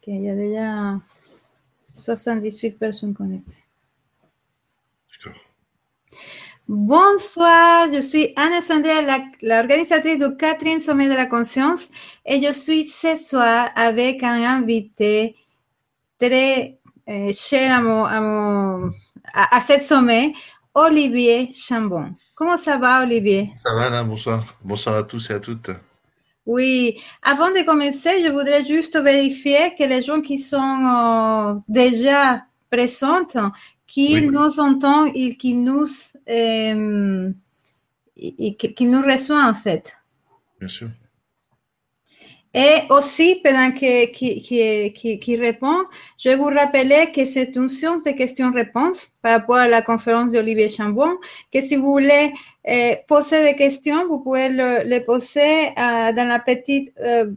qu'il y a déjà 78 personnes connectées. Bonsoir, je suis Anna Sandra, l'organisatrice du quatrième sommet de la conscience, et je suis ce soir avec un invité très cher à, mon, à, mon, à, ce sommet, Olivier Chambon. Comment ça va, Olivier Ça va, bonsoir. Bonsoir à tous et à toutes. Oui, avant de commencer, je voudrais juste vérifier que les gens qui sont euh, déjà présents, qu'ils nous entendent et qu'ils nous, euh, nous reçoivent en fait. Bien sûr. Et aussi, pendant qu'il qui, qui, répond, je vous rappeler que c'est une séance de questions-réponses par rapport à la conférence d'Olivier Chambon, que si vous voulez euh, poser des questions, vous pouvez les poser euh, dans la petite euh,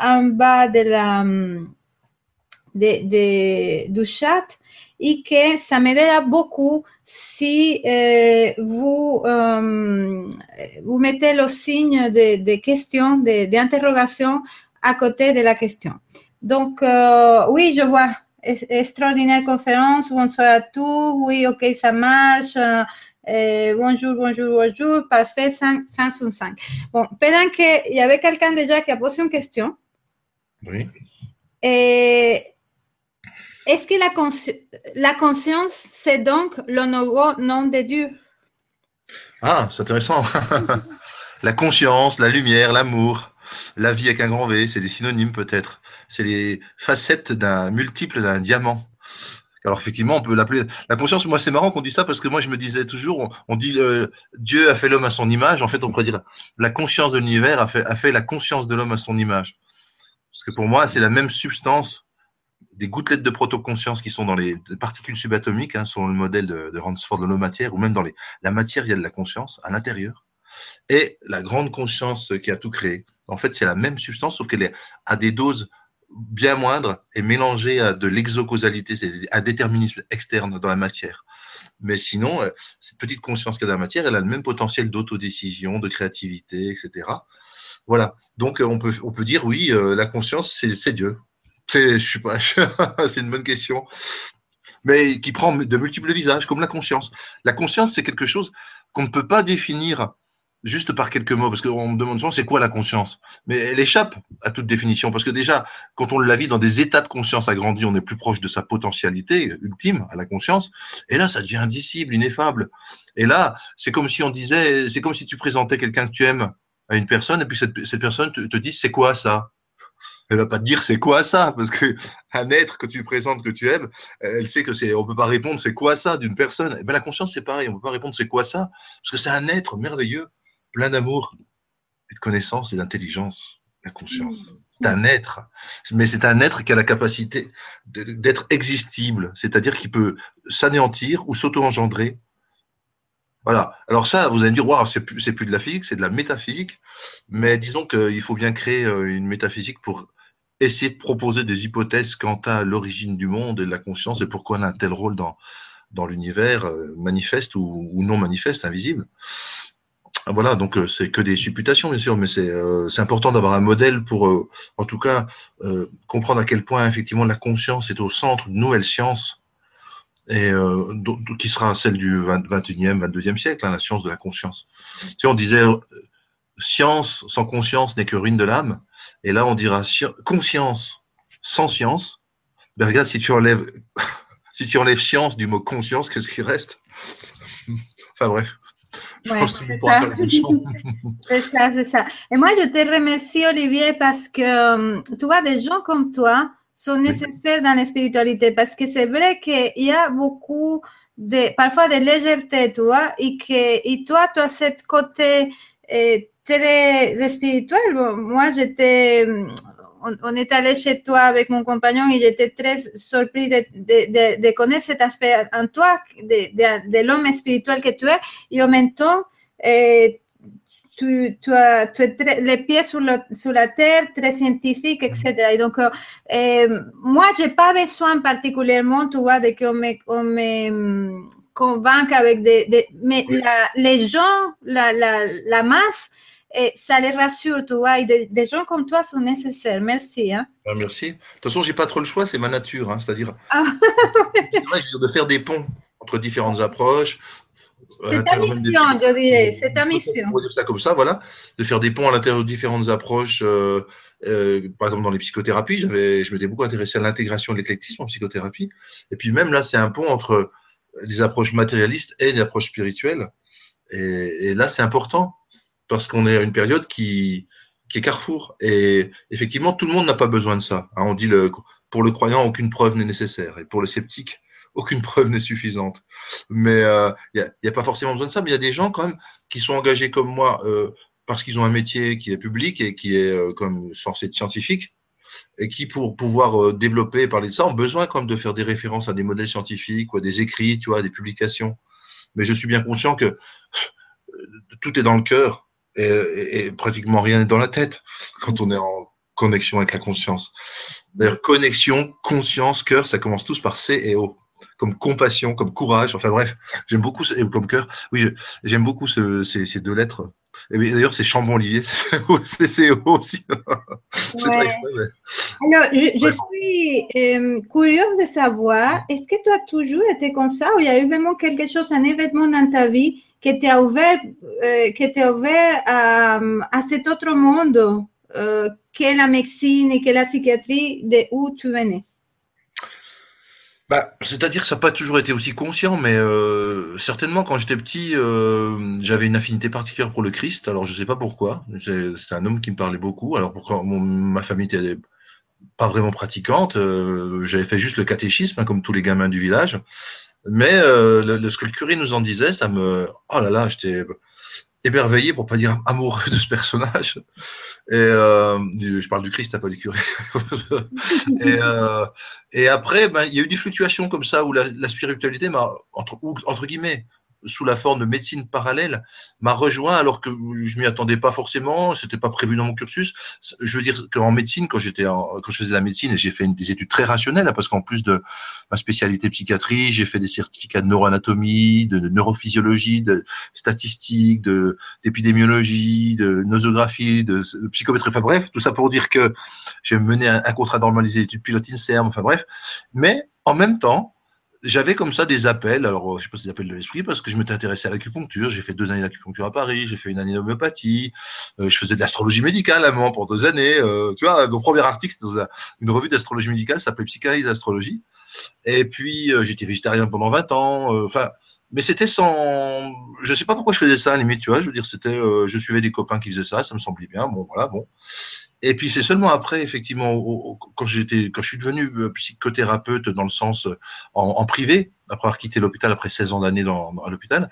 en bas de de, du chat et que ça m'aidera beaucoup si euh, vous, euh, vous mettez le signe de, de question, d'interrogation à côté de la question. Donc, euh, oui, je vois. Extraordinaire conférence. Bonsoir à tous. Oui, ok, ça marche. Euh, bonjour, bonjour, bonjour. Parfait, 505. Bon, pendant qu'il y avait quelqu'un déjà qui a posé une question. Oui. Et est-ce que la, la conscience, c'est donc le nouveau nom de Dieu? Ah, c'est intéressant. la conscience, la lumière, l'amour, la vie avec un grand V, c'est des synonymes peut-être. C'est les facettes d'un multiple d'un diamant. Alors effectivement, on peut l'appeler la conscience. Moi, c'est marrant qu'on dise ça parce que moi, je me disais toujours, on, dit euh, Dieu a fait l'homme à son image. En fait, on pourrait dire la conscience de l'univers a fait, a fait la conscience de l'homme à son image. Parce que pour moi, c'est la même substance des gouttelettes de protoconscience qui sont dans les particules subatomiques, hein, selon le modèle de, de Ransford de nos matières, ou même dans les, la matière, il y a de la conscience à l'intérieur, et la grande conscience qui a tout créé. En fait, c'est la même substance, sauf qu'elle est à des doses bien moindres et mélangée à de l'exocausalité, c'est à déterminisme externe dans la matière. Mais sinon, euh, cette petite conscience qu'il a dans la matière, elle a le même potentiel d'autodécision, de créativité, etc. Voilà. Donc, on peut, on peut dire, oui, euh, la conscience, c'est Dieu. C'est, je sais pas, une bonne question. Mais qui prend de multiples visages, comme la conscience. La conscience, c'est quelque chose qu'on ne peut pas définir juste par quelques mots, parce qu'on me demande souvent c'est quoi la conscience? Mais elle échappe à toute définition, parce que déjà, quand on la vit dans des états de conscience agrandis, on est plus proche de sa potentialité ultime à la conscience, et là, ça devient indicible, ineffable. Et là, c'est comme si on disait, c'est comme si tu présentais quelqu'un que tu aimes à une personne, et puis cette, personne te dit c'est quoi ça? Elle va pas te dire c'est quoi ça, parce que un être que tu présentes, que tu aimes, elle sait que c'est, on peut pas répondre c'est quoi ça d'une personne. Et eh ben la conscience c'est pareil, on peut pas répondre c'est quoi ça, parce que c'est un être merveilleux, plein d'amour et de connaissance et d'intelligence. La conscience, c'est un être, mais c'est un être qui a la capacité d'être existible, c'est-à-dire qu'il peut s'anéantir ou s'auto-engendrer. Voilà. Alors ça, vous allez me dire, waouh, c'est plus, c'est plus de la physique, c'est de la métaphysique. Mais disons qu'il faut bien créer euh, une métaphysique pour essayer de proposer des hypothèses quant à l'origine du monde et de la conscience et pourquoi on a un tel rôle dans, dans l'univers euh, manifeste ou, non manifeste, invisible. Voilà, donc euh, c'est que des supputations, bien sûr, mais c'est euh, important d'avoir un modèle pour, en tout cas, comprendre à quel point effectivement la conscience est au centre d'une nouvelle science et qui sera celle du 21e, 22e siècle, hein, la science de la conscience. Si on disait science sans conscience n'est que ruine de l'âme, et là, on dira conscience sans science. Ben regarde, si tu enlèves, si tu enlèves science du mot conscience, qu'est-ce qui reste? Enfin bref. c'est ça, c'est ça. Et moi, je te remercie, Olivier, parce que euh, tu vois, des gens comme toi sont nécessaires dans la spiritualité, parce que c'est vrai qu'il y a beaucoup de, parfois de légèreté, tu vois, et que et toi, tu as ce côté très spirituel. moi, j'étais, on, est allé chez toi avec mon compagnon et j'étais très surpris de, de, de, connaître cet aspect en toi, de, l'homme spirituel que tu es. Et en même temps, eh, tu, tu, as, tu es les pieds sur, le, sur, la terre, très scientifique, etc. Et donc, eh, moi, je n'ai pas besoin particulièrement, tu vois, de qu'on me, on me convainque avec des... mais la, les gens, la, la, la masse, et ça les rassure, tu vois. Et des, gens comme toi sont nécessaires. Merci. Hein. Ah, merci. De toute façon, j'ai pas trop le choix, c'est ma nature. Hein, C'est-à-dire ah. de faire des ponts entre différentes approches. C'est ta mission, je dirais. C'est ta mission. On va dire ça comme ça, voilà. De faire des ponts à l'intérieur de différentes approches. Euh, euh, par exemple, dans les psychothérapies, je m'étais beaucoup intéressé à l'intégration de l'éclectisme en psychothérapie. Et puis même là, c'est un pont entre des approches matérialistes et des approches spirituelles. Et, et là, c'est important parce qu'on est à une période qui, qui est carrefour. Et effectivement, tout le monde n'a pas besoin de ça. Hein, on dit le, pour le croyant, aucune preuve n'est nécessaire. Et pour le sceptique, aucune preuve n'est suffisante. Mais il euh, n'y a, pas forcément besoin de ça. Mais il y a des gens quand même qui sont engagés comme moi euh, parce qu'ils ont un métier qui est public et qui est euh, comme censé être scientifique et qui, pour pouvoir euh, développer et parler de ça, ont besoin quand même de faire des références à des modèles scientifiques ou à des écrits, tu vois, à des publications. Mais je suis bien conscient que tout est dans le cœur et, et, pratiquement rien n'est dans la tête quand on est en connexion avec la conscience. D'ailleurs, connexion, conscience, cœur, ça commence tous par C et O comme compassion, comme courage. Enfin bref, j'aime beaucoup, comme cœur. Oui, j'aime beaucoup ce, ces, deux lettres. D'ailleurs, c'est Chambon-Olivier, c'est aussi. Ouais. Alors, je, je suis euh, curieuse de savoir, est-ce que tu as toujours été comme ça ou il y a eu vraiment quelque chose, un événement dans ta vie qui t'a ouvert, euh, qui ouvert à, à, cet autre monde euh, qu'est la médecine et qu'est la psychiatrie de où tu venais? Bah, c'est-à-dire que ça n'a pas toujours été aussi conscient, mais euh, certainement quand j'étais petit, euh, j'avais une affinité particulière pour le Christ. Alors je sais pas pourquoi. C'était un homme qui me parlait beaucoup. Alors pourquoi ma famille était pas vraiment pratiquante, euh, j'avais fait juste le catéchisme, hein, comme tous les gamins du village. Mais euh, le, ce le curé nous en disait, ça me, oh là là, j'étais émerveillé, pour pas dire amoureux de ce personnage. Et euh, je parle du Christ, pas du curé. et, euh, et après, ben, il y a eu des fluctuations comme ça où la, spiritualité entre guillemets sous la forme de médecine parallèle m'a rejoint alors que je m'y attendais pas forcément, c'était pas prévu dans mon cursus. Je veux dire qu'en médecine, quand j'étais quand je faisais la médecine, j'ai fait des études très rationnelles hein, parce qu'en plus de ma spécialité psychiatrie, j'ai fait des certificats de neuroanatomie, de, neurophysiologie, de statistique, de d'épidémiologie, de nosographie, de, psychométrie. Enfin bref, tout ça pour dire que j'ai mené un, un contrat normalisé d'études pilote INSERM. Enfin bref, mais en même temps, j'avais comme ça des appels, alors je sais pas si des appels de l'esprit, parce que je m'étais intéressé à l'acupuncture, j'ai fait deux années d'acupuncture à Paris, j'ai fait une année d'homéopathie, euh, je faisais de l'astrologie médicale à moment pour deux années, euh, tu vois, mon premier article c'était dans une revue d'astrologie médicale, ça s'appelait Psychanalyse Astrologie, et puis euh, j'étais végétarien pendant 20 ans, enfin, mais c'était sans, je sais pas pourquoi je faisais ça à limite, tu vois, je veux dire, c'était, je suivais des copains qui faisaient ça, ça me semblait bien, bon voilà, bon. Et puis c'est seulement après, effectivement, quand j'étais, quand je suis devenu euh, psychothérapeute dans le sens euh, en, privé, après avoir quitté l'hôpital après 16 ans d'années dans, à l'hôpital,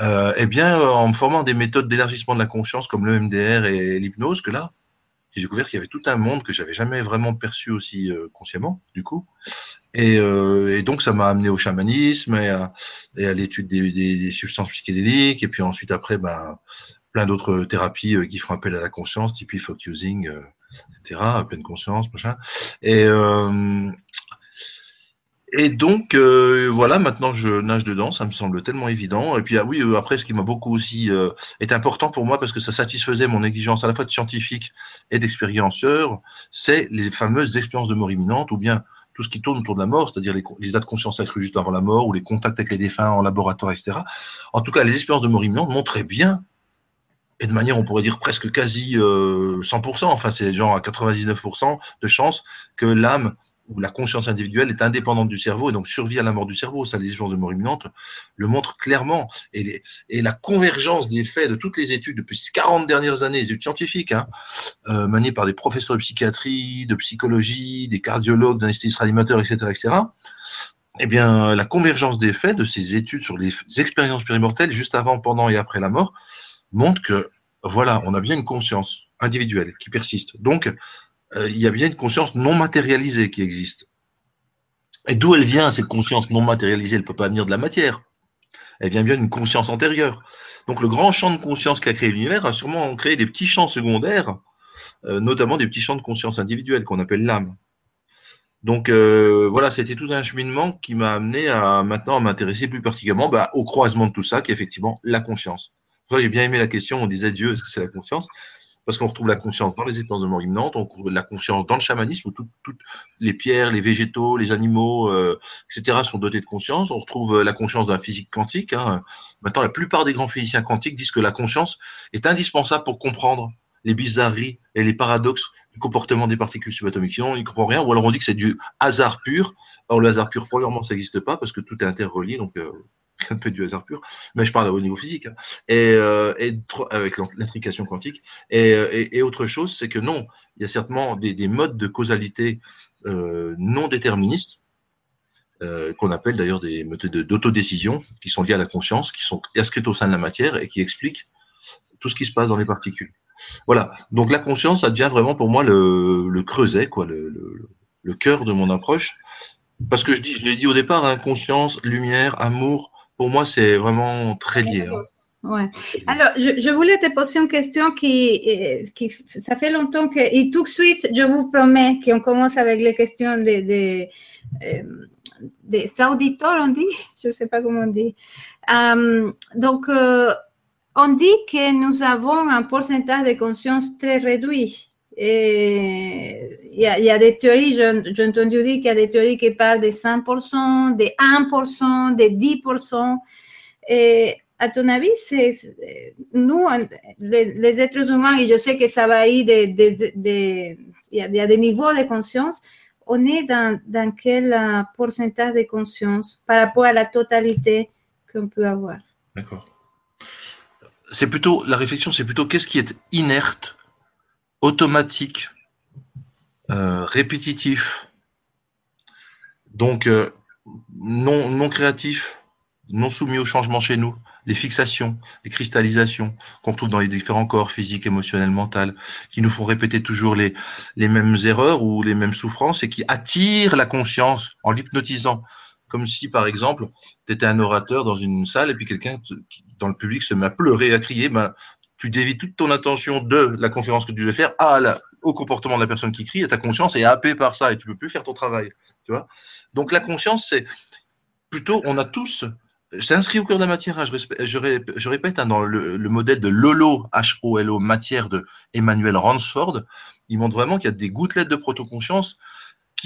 euh, eh bien, euh, en me formant des méthodes d'élargissement de la conscience comme le MDR et l'hypnose, que là, j'ai découvert qu'il y avait tout un monde que j'avais jamais vraiment perçu aussi consciemment, du coup. Et, et donc ça m'a amené au chamanisme et à, à l'étude des, des, des, substances psychédéliques. Et puis ensuite après, ben plein d'autres thérapies euh, qui font appel à la conscience, type focusing, euh, etc., pleine conscience, machin. Et, euh, et donc, voilà, maintenant je nage dedans, ça me semble tellement évident. Et puis, ah oui, après, ce qui m'a beaucoup aussi est important pour moi parce que ça satisfaisait mon exigence à la fois de scientifique et d'expérienceur, c'est les fameuses expériences de mort imminente ou bien tout ce qui tourne autour de la mort, c'est-à-dire les, les, états de conscience accrus juste avant la mort ou les contacts avec les défunts en laboratoire, etc. En tout cas, les expériences de mort imminente montraient bien et de manière, on pourrait dire presque quasi euh, 100%, enfin c'est genre à 99% de chance que l'âme ou la conscience individuelle est indépendante du cerveau et donc survit à la mort du cerveau. Ça, les expériences de mort imminente le montrent clairement. Et, et, la convergence des faits de toutes les études depuis 40 dernières années, les études scientifiques, hein, euh, menées par des professeurs de psychiatrie, de psychologie, des cardiologues, d'anesthésistes réanimateurs, etc., etc., eh bien, la convergence des faits de ces études sur les expériences périmortelles, juste avant, pendant et après la mort, montre que voilà, on a bien une conscience individuelle qui persiste. Donc, euh, il y a bien une conscience non matérialisée qui existe. Et d'où elle vient, cette conscience non matérialisée? Elle ne peut pas venir de la matière. Elle vient bien d'une conscience antérieure. Donc, le grand champ de conscience qui a créé l'univers a sûrement créé des petits champs secondaires, euh, notamment des petits champs de conscience individuelle qu'on appelle l'âme. Donc euh, voilà, c'était tout un cheminement qui m'a amené à maintenant à m'intéresser plus particulièrement bah, au croisement de tout ça, qui est effectivement la conscience Moi, j'ai bien aimé la question. On disait Dieu, est-ce que c'est la conscience? Parce qu'on retrouve la conscience dans les étances de mort imminente, on retrouve la conscience dans le chamanisme, où toutes les pierres, les végétaux, les animaux, euh, etc., sont dotés de conscience. On retrouve la conscience de la physique quantique. Hein. Maintenant, la plupart des grands physiciens quantiques disent que la conscience est indispensable pour comprendre les bizarreries et les paradoxes du comportement des particules subatomiques. Sinon, on n'y comprend rien. Ou alors on dit que c'est du hasard pur. Or, le hasard pur, premièrement, ça n'existe pas parce que tout est interrelié. Donc, euh, un peu du hasard pur, mais je parle au niveau physique, hein. et, euh, et, avec l'intrication quantique. Et, et, et, autre chose, c'est que non, il y a certainement des, des modes de causalité euh, non déterministes, euh, qu'on appelle d'ailleurs des méthodes d'autodécision, qui sont liées à la conscience, qui sont inscrites au sein de la matière et qui expliquent tout ce qui se passe dans les particules. Voilà. Donc la conscience, ça devient vraiment pour moi le, le creuset, quoi, le, le, le cœur de mon approche. Parce que je dis, je l'ai dit au départ, hein, conscience, lumière, amour, pour moi, c'est vraiment très lié. Hein. Ouais. Alors, je, je, voulais te poser une question qui, euh, qui ça fait longtemps que, et tout de suite, je vous promets qu'on commence avec les questions des, des, euh, des auditeurs, on dit, je ne sais pas comment on dit. Um, donc, euh, on dit que nous avons un pourcentage de conscience très réduit. Il y, a, il y a des théories, j'ai entendu dire qu'il y a des théories qui parlent de 100%, de 1%, de 10%. Et à ton avis, c'est nous, les, les, êtres humains, et je sais que ça va de, de, de, il, y a, des niveaux de conscience, on est dans, dans quel pourcentage de conscience par rapport à la totalité qu'on peut avoir? D'accord. C'est plutôt, la réflexion, c'est plutôt qu'est-ce qui est inerte automatique, euh, répétitif, donc euh, non, créatif, non soumis au changement chez nous, les fixations, les cristallisations qu'on trouve dans les différents corps physiques, émotionnels, mentaux, qui nous font répéter toujours les, les mêmes erreurs ou les mêmes souffrances et qui attirent la conscience en l'hypnotisant. Comme si, par exemple, tu étais un orateur dans une salle et puis quelqu'un dans le public se met à pleurer, à crier, ben, tu dévis toute ton attention de la conférence que tu devais faire à la, au comportement de la personne qui crie et ta conscience est happée par ça et tu peux plus faire ton travail. Tu vois Donc la conscience, c'est plutôt, on a tous, c'est inscrit au cœur de la matière. Hein, je, répète, hein, dans le, le, modèle de Lolo, H-O-L-O, matière de Emmanuel Ransford, il montre vraiment qu'il y a des gouttelettes de protoconscience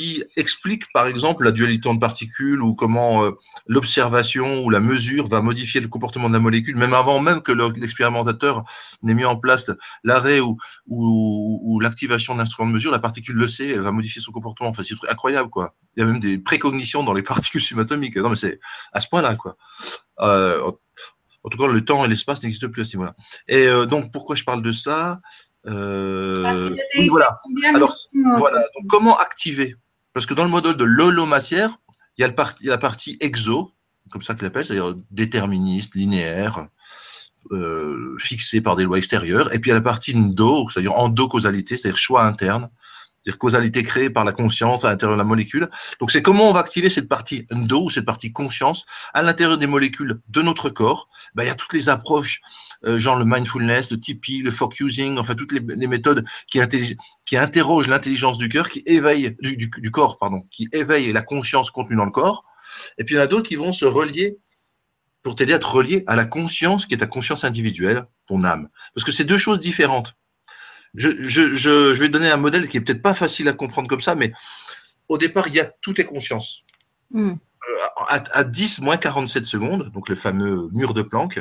qui explique par exemple la dualité de particules ou comment euh, l'observation ou la mesure va modifier le comportement de la molécule, même avant même que l'expérimentateur n'ait mis en place l'arrêt ou, ou, ou l'activation d'instruments de mesure, la particule le sait, elle va modifier son comportement. Enfin, c'est incroyable, quoi. Il y a même des précognitions dans les particules subatomiques. Non, mais c'est à ce point-là, quoi. Euh, en tout cas, le temps et l'espace n'existent plus à ce niveau-là. Et euh, donc, pourquoi je parle de ça? Euh, oui, voilà. Alors, voilà. Donc, comment activer Parce que dans le modèle de l'holomatière, il y a, la partie exo, comme ça qu'il appelle, c'est-à-dire déterministe, linéaire, euh, fixé par des lois extérieures, et puis il y a la partie endo, c'est-à-dire endocausalité, c'est-à-dire choix interne, c'est-à-dire causalité créée par la conscience à l'intérieur de la molécule. Donc c'est comment on va activer cette partie endo, cette partie conscience, à l'intérieur des molécules de notre corps. Ben, il y a toutes les approches euh, genre le mindfulness, le Tipeee, le focusing, enfin toutes les, méthodes qui, interrogent l'intelligence du cœur, qui éveillent du, corps, pardon, qui éveillent la conscience contenue dans le corps. Et puis il y en a d'autres qui vont se relier pour t'aider à te relier à la conscience qui est ta conscience individuelle, ton âme. Parce que c'est deux choses différentes. Je, je, je, je vais donner un modèle qui est peut-être pas facile à comprendre comme ça, mais au départ, il y a toutes les consciences. Mm. Euh, à, à 10 moins 47 secondes, donc le fameux mur de Planck,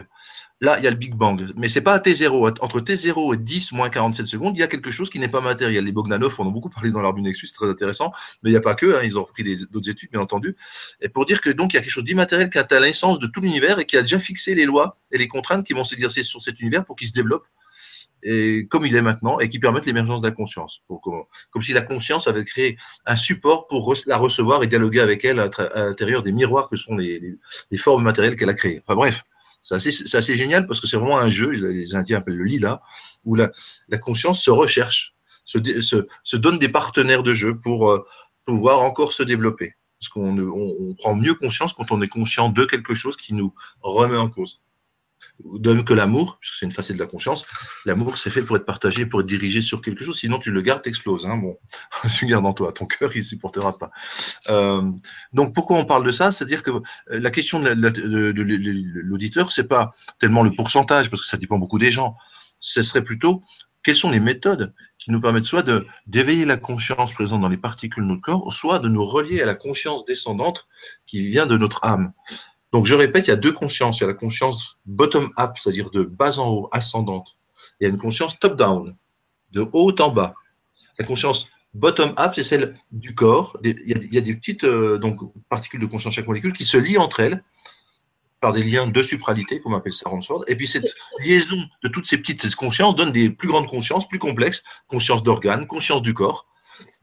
Là, il y a le Big Bang. Mais c'est pas à T0. Entre T0 et 10 moins 47 secondes, il y a quelque chose qui n'est pas matériel. Les Bogdanov en ont beaucoup parlé dans leur Nexus, c'est très intéressant. Mais il n'y a pas que, hein, ils ont repris d'autres études, bien entendu. Et pour dire que donc il y a quelque chose d'immatériel qui a la naissance de tout l'univers et qui a déjà fixé les lois et les contraintes qui vont s'exercer sur cet univers pour qu'il se développe et comme il est maintenant et qui permettent l'émergence de la conscience. Comme, si la conscience avait créé un support pour la recevoir et dialoguer avec elle à, l'intérieur des miroirs que sont les, formes matérielles qu'elle a créées. Enfin bref. C'est assez, génial parce que c'est vraiment un jeu, les Indiens appellent le lila, où la, conscience se recherche, se, donne des partenaires de jeu pour euh, pouvoir encore se développer. Parce qu'on on, on prend mieux conscience quand on est conscient de quelque chose qui nous remet en cause. De même que l'amour, puisque c'est une facette de la conscience, l'amour c'est fait pour être partagé, pour être dirigé sur quelque chose, sinon tu le gardes, t'exploses. Hein. Bon, tu le gardes en toi, ton cœur il supportera pas. Euh, donc pourquoi on parle de ça? C'est-à-dire que la question de, l'auditeur, c'est pas tellement le pourcentage, parce que ça dépend beaucoup des gens. Ce serait plutôt quelles sont les méthodes qui nous permettent soit de d'éveiller la conscience présente dans les particules de notre corps, soit de nous relier à la conscience descendante qui vient de notre âme? Donc je répète, il y a deux consciences. Il y a la conscience bottom-up, c'est-à-dire de bas en haut, ascendante. Il y a une conscience top-down, de haut en bas. La conscience bottom-up, c'est celle du corps. Il y a, des petites euh, particules de conscience chaque molécule qui se lient entre elles par des liens de supralité, comme appelle ça Ransford. Et puis cette liaison de toutes ces petites consciences donne des plus grandes consciences, plus complexes, conscience d'organes, conscience du corps.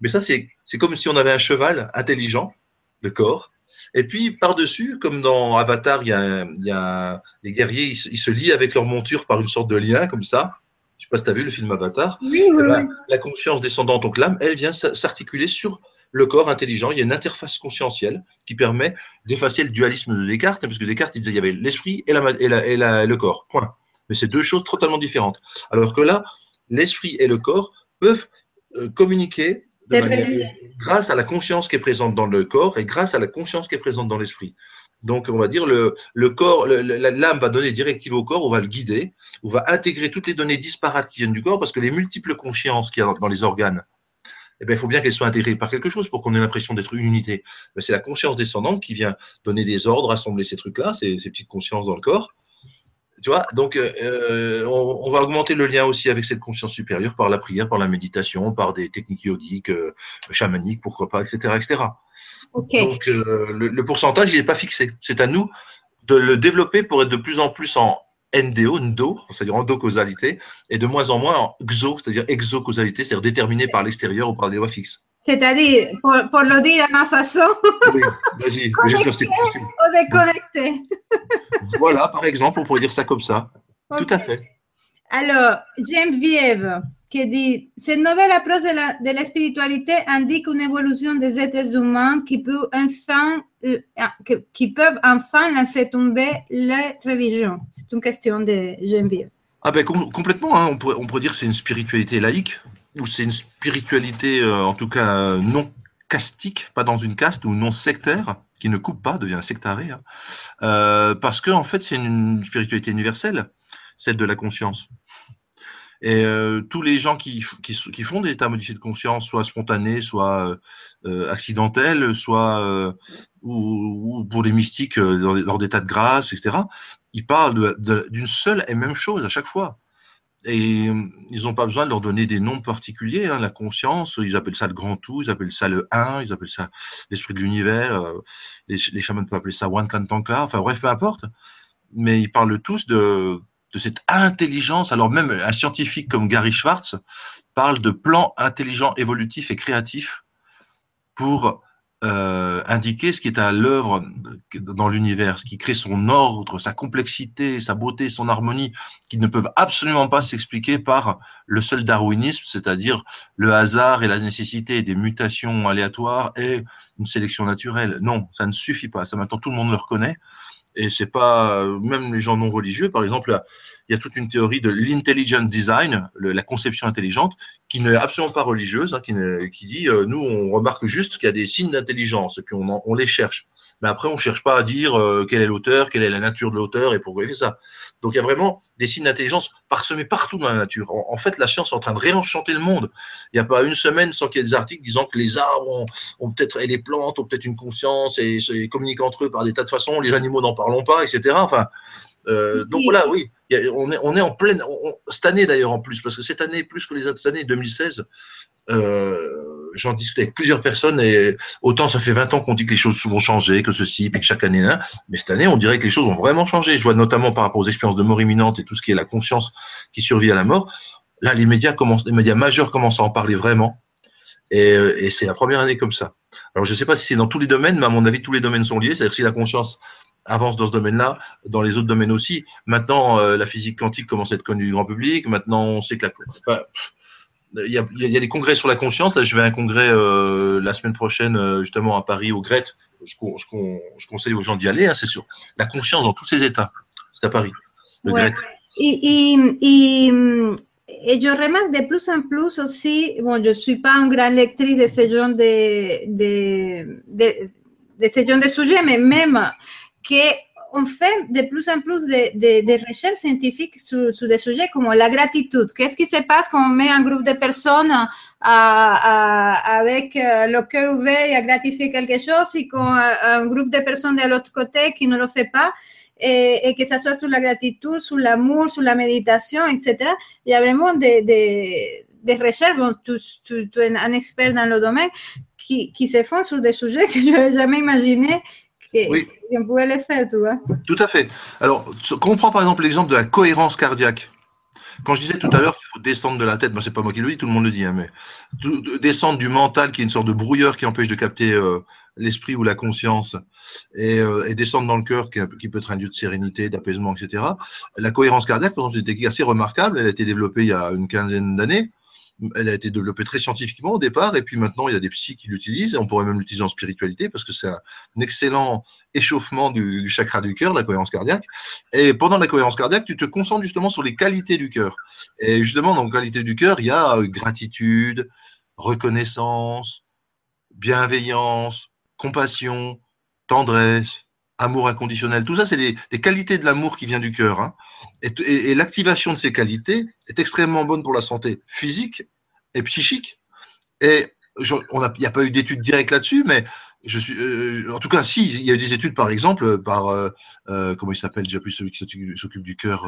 Mais ça, c'est comme si on avait un cheval intelligent, le corps, et puis, par-dessus, comme dans Avatar, il y a, il y a les guerriers, ils, se lient avec leur monture par une sorte de lien, comme ça. Je sais pas si tu as vu le film Avatar. Oui, oui, eh ben, La conscience descendante, donc l'âme, elle vient s'articuler sur le corps intelligent. Il y a une interface conscientielle qui permet d'effacer le dualisme de Descartes, parce que Descartes, il disait qu'il y avait l'esprit et, la, et, la, et la, le corps. Point. Mais c'est deux choses totalement différentes. Alors que là, l'esprit et le corps peuvent grâce à la conscience qui est présente dans le corps et grâce à la conscience qui est présente dans l'esprit. Donc, on va dire, le, le corps, l'âme va donner directive au corps, on va le guider, on va intégrer toutes les données disparates qui viennent du corps, parce que les multiples consciences qu'il y a dans, les organes, eh bien, il faut bien qu'elles soient intégrées par quelque chose pour qu'on ait l'impression d'être une unité. Ben, c'est la conscience descendante qui vient donner des ordres, assembler ces trucs-là, ces, ces petites consciences dans le corps. Tu vois, donc euh, euh, on, va augmenter le lien aussi avec cette conscience supérieure par la prière, par la méditation, par des techniques yogiques, euh, chamaniques, pourquoi pas, etc., etc. Okay. Donc le, pourcentage, il n'est pas fixé. C'est à nous de le développer pour être de plus en plus en NDO, NDO, c'est-à-dire endocausalité, et de moins en moins en XO, c'est-à-dire exocausalité, c'est-à-dire déterminé par l'extérieur ou par des lois fixes. C'est-à-dire, pour, pour, le dire à ma façon, oui, vas-y, connecté ou déconnecté. voilà, par exemple, on pourrait dire ça comme ça. Tout à fait. Alors, Geneviève qui dit Cette nouvelle approche de la, de la spiritualité indique une évolution des êtres humains qui, peut enfin, euh, qui peuvent enfin laisser tomber les religions. C'est une question de Geneviève. Ah ben complètement, hein. on, pourrait, on pourrait dire que c'est une spiritualité laïque, ou c'est une spiritualité, euh, en tout cas euh, non castique, pas dans une caste, ou non sectaire, qui ne coupe pas, devient sectaré, hein. euh, parce que en fait c'est une spiritualité universelle, celle de la conscience. Et tous les gens qui, qui, font des états modifiés de conscience, soit spontanés, soit accidentels, soit ou, ou, pour les mystiques lors d'états de grâce, etc., ils parlent d'une seule et même chose à chaque fois. Et euh, ils n'ont pas besoin de leur donner des noms particuliers. Hein, la conscience, ils appellent ça le grand tout, ils appellent ça le un, ils appellent ça l'esprit de l'univers. Euh, les, les, chamans peuvent appeler ça One Kantanka. Enfin bref, peu importe. Mais ils parlent tous de, de cette intelligence. Alors même un scientifique comme Gary Schwartz parle de plan intelligent, évolutif et créatif pour euh, indiquer ce qui est à l'œuvre dans l'univers, ce qui crée son ordre, sa complexité, sa beauté, son harmonie, qui ne peuvent absolument pas s'expliquer par le seul darwinisme, c'est-à-dire le hasard et la nécessité des mutations aléatoires et une sélection naturelle. Non, ça ne suffit pas. Ça maintenant tout le monde le reconnaît. Et c'est pas même les gens non religieux, par exemple, il y a toute une théorie de l'intelligent design, la conception intelligente, qui n'est absolument pas religieuse, hein, qui, qui, dit euh, nous on remarque juste qu'il y a des signes d'intelligence et puis on, on, les cherche. Mais après on cherche pas à dire euh, quel est l'auteur, quelle est la nature de l'auteur et pourquoi il fait ça. Donc il y a vraiment des signes d'intelligence parsemés partout dans la nature. En, fait, la science est en train de réenchanter le monde. Il n'y a pas une semaine sans qu'il y ait des articles disant que les arbres ont, ont peut-être et les plantes ont peut-être une conscience et, et communiquent entre eux par des tas de façons. Les animaux n'en parlons pas, etc. Enfin, euh, donc voilà, oui, on, est, on est en pleine. cette année d'ailleurs en plus, parce que cette année, plus que les autres années, 2016, euh, j'en discutais avec plusieurs personnes et autant ça fait 20 ans qu'on dit que les choses vont changer, que ceci, puis que chaque année, hein, mais cette année, on dirait que les choses ont vraiment changé. Je vois notamment par rapport aux expériences de mort imminente et tout ce qui est la conscience qui survit à la mort. Là, les médias commencent, les médias majeurs commencent à en parler vraiment. Et, euh, et c'est la première année comme ça. Alors, je ne sais pas si c'est dans tous les domaines, mais à mon avis, tous les domaines sont liés. C'est-à-dire si la conscience avance dans ce domaine-là, dans les autres domaines aussi. Maintenant, euh, la physique quantique commence à être connue du grand public. Maintenant, on sait que la, il y, a, il y a des congrès sur la conscience. Là, je vais à un congrès euh, la semaine prochaine, euh, justement à Paris, au GRET. Je, je, je conseille aux gens d'y aller. Hein, c'est sûr. La conscience dans tous ses états. C'est à Paris. le Ouais. Gret. Y, mm, et je remarque de plus en plus aussi, bon, je ne suis pas une grande lectrice de ce genre de, de, de, de ce genre de sujet, mais même qu'on fait de plus en plus de, recherches scientifiques sur, des sujets comme la gratitude. Qu'est-ce qui se passe quand on met un groupe de personnes avec euh, le cœur ouvert à gratifier quelque chose et quand un groupe de personnes de l'autre côté qui ne le fait pas et, que ça soit sur la gratitude, sur l'amour, sur la méditation, etc. Il y a vraiment des, recherches, tu es un expert dans le domaine, qui, qui se font sur des sujets que je n'avais jamais imaginé Oui. qu'on pouvait les faire, tu vois. Tout à fait. Alors, quand on prend par exemple l'exemple de la cohérence cardiaque, quand je disais tout à l'heure qu'il faut descendre de la tête, ben, c'est pas moi qui le dis, tout le monde le dit, hein, mais tout- descendre du mental qui est une sorte de brouilleur qui empêche de capter euh, l'esprit ou la conscience, et, euh, et descendre dans le cœur qui, qui peut être un lieu de sérénité, d'apaisement, etc. La cohérence cardiaque, par exemple, c'est une technique assez remarquable. Elle a été développée il y a une quinzaine d'années. Elle a été développée très scientifiquement au départ, et puis maintenant il y a des psys qui l'utilisent, et on pourrait même l'utiliser en spiritualité parce que c'est un excellent échauffement du, du chakra du cœur, la cohérence cardiaque. Et pendant la cohérence cardiaque, tu te concentres justement sur les qualités du cœur. Et justement, dans les qualités du cœur, il y a euh, gratitude, reconnaissance, bienveillance, compassion, tendresse, amour inconditionnel. Tout ça, c'est des, qualités de l'amour qui vient du cœur. hein. Et, l'activation de ces qualités est extrêmement bonne pour la santé physique et psychique. Et il n'y a pas eu d'études directes là-dessus, mais euh, en tout cas, si, il y a eu des études, par exemple, par, euh, euh, comment il s'appelle? Déjà plus celui qui s'occupe- du cœur,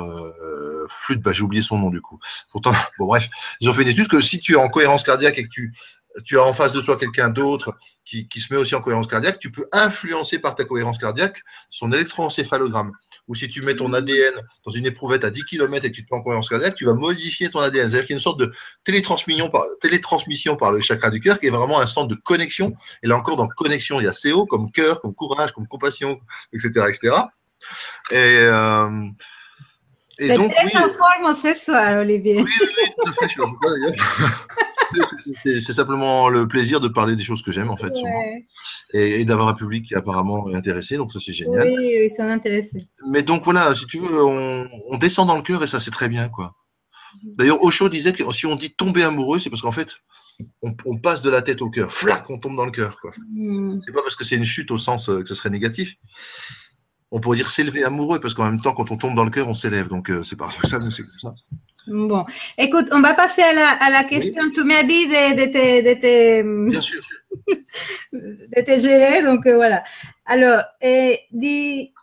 flûte, bah, j'ai oublié son nom du coup. Pourtant, bon bref, ils ont fait une étude que si tu es en cohérence cardiaque et que tu, tu as en face de toi quelqu'un d'autre qui, qui se met aussi en cohérence cardiaque, tu peux influencer par ta cohérence cardiaque son électroencéphalogramme. Ou si tu mets ton ADN dans une éprouvette à 10 km et que tu te mets en cohérence cardiaque, tu vas modifier ton ADN. C'est-à-dire qu'il y a une sorte de télétransmission par, télétransmission par le chakra du cœur qui est vraiment un centre de connexion. Et là encore, dans connexion, il y a CO comme cœur, comme courage, comme compassion, etc. etc. Et, euh, et C'est donc, très oui, en forme ce soir, Olivier. oui, oui. C'est- simplement le plaisir de parler des choses que j'aime, en fait. Ouais. et, et d'avoir un public qui apparemment est intéressé, donc ça c'est génial. Oui, ils sont intéressés. Mais donc voilà, si tu veux, on, on descend dans le cœur et ça c'est très bien, quoi. D'ailleurs, Osho disait que si on dit tomber amoureux, c'est parce qu'en fait, on, on passe de la tête au cœur. Flac, on tombe dans le cœur, quoi. Mm. C'est pas parce que c'est une chute au sens euh, que ce serait négatif. On pourrait dire s'élever amoureux, parce qu'en même temps, quand on tombe dans le cœur, on s'élève. Donc euh, c'est paradoxal, mais c'est comme ça. Bon, écoute, on va passer à la, à la question. Tu m'as dit de, de, te, de, te, Bien sûr. de te gérer, donc euh, voilà. Alors, et dis,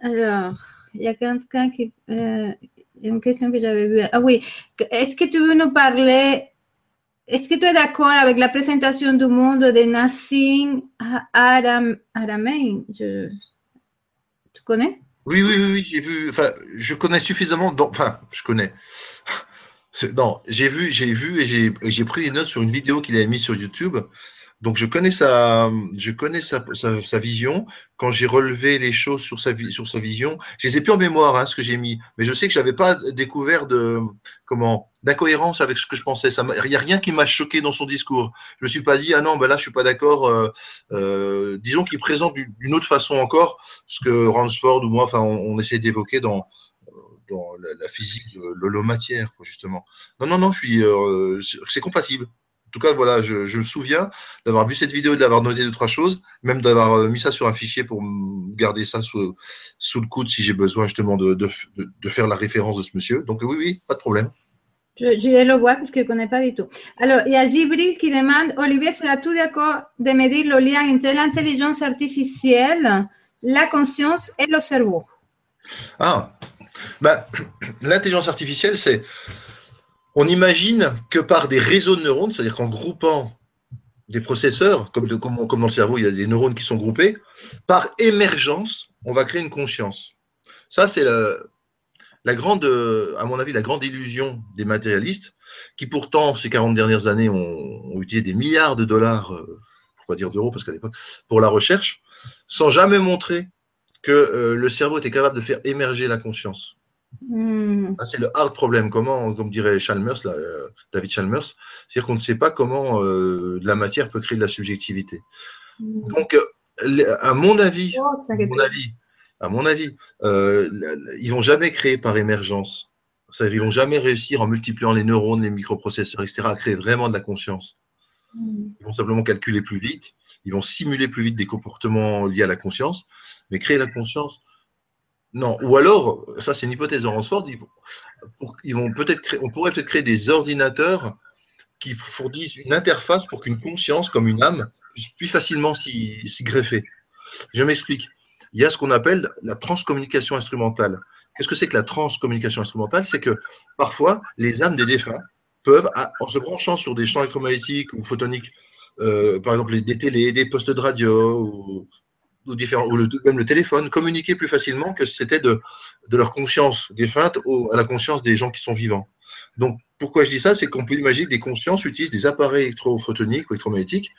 alors, il y a quelqu'un qui, euh, une question que j'avais vue. Ah oui, est-ce que tu veux nous parler, est-ce que tu es d'accord avec la présentation du monde de Nassim Aram, Aramein je, Tu connais? Oui, oui, oui, oui, j'ai vu. Enfin, je connais suffisamment. Enfin, je connais. Non, j'ai vu, j'ai vu et j'ai et j'ai pris des notes sur une vidéo qu'il avait mise sur YouTube. Donc je connais sa, je connais sa, sa, sa vision. Quand j'ai relevé les choses sur sa sur sa vision, je les ai plus en mémoire hein, ce que j'ai mis, mais je sais que j'avais pas découvert de comment d'incohérence avec ce que je pensais. Il y a rien qui m'a choqué dans son discours. Je me suis pas dit ah non ben là je suis pas d'accord. euh, euh, disons qu'il présente du- d'une autre façon encore ce que Ransford ou moi, enfin on, on essaie d'évoquer dans dans la, la physique l'holomatière, justement. Non, non, non, je suis, euh, c'est compatible. En tout cas, voilà, je, je me souviens d'avoir vu cette vidéo, et d'avoir noté deux trois choses, même d'avoir euh, mis ça sur un fichier pour garder ça sous, sous le coude si j'ai besoin justement de, de, de, de faire la référence de ce monsieur. Donc oui, oui, pas de problème. Je, je vais le voir parce que je ne connais pas du tout. Alors, il y a Gibril qui demande, Olivier, seras-tu d'accord de medir le lien entre l'intelligence artificielle, la conscience et le cerveau? Ah, bah, l'intelligence artificielle, c'est, on imagine que par des réseaux de neurones, c'est-à-dire qu'en groupant des processeurs, comme, dans le cerveau, il y a des neurones qui sont groupés, par émergence, on va créer une conscience. Ça, c'est la, grande, à mon avis, la grande illusion des matérialistes, qui pourtant, ces 40 dernières années, ont, utilisé des milliards de dollars, euh, pas dire d'euros parce qu'à l'époque, pour la recherche, sans jamais montrer que euh, le cerveau était capable de faire émerger la conscience. Hmm. Ah, c'est le hard problème. Comment, comme dirait Chalmers, là, euh, David Chalmers, c'est-à-dire qu'on ne sait pas comment euh, de la matière peut créer de la subjectivité. Hmm. Donc, euh, à mon avis, Oh, à mon avis, à mon avis, ils vont jamais créer par émergence. C'est-à-dire, ils vont jamais réussir en multipliant les neurones, les microprocesseurs, etc., à créer vraiment de la conscience. Hmm. Ils vont simplement calculer plus vite, ils vont simuler plus vite des comportements liés à la conscience, mais créer la conscience, non. Ou alors, ça c'est une hypothèse de Ransford, ils, vont peut-être on pourrait peut-être créer des ordinateurs qui fournissent une interface pour qu'une conscience, comme une âme, puisse plus facilement s'y greffer. Je m'explique. Il y a ce qu'on appelle la transcommunication instrumentale. Qu'est-ce que c'est que la transcommunication instrumentale? C'est que parfois, les âmes des défunts peuvent, en se branchant sur des champs électromagnétiques ou photoniques, euh, par exemple des télés, des postes de radio ou, ou, différents, ou même le téléphone, communiquer plus facilement que c'était de, de leur conscience défunte à la conscience des gens qui sont vivants. Donc, pourquoi je dis ça? C'est qu'on peut imaginer que des consciences utilisent des appareils électrophotoniques ou électromagnétiques.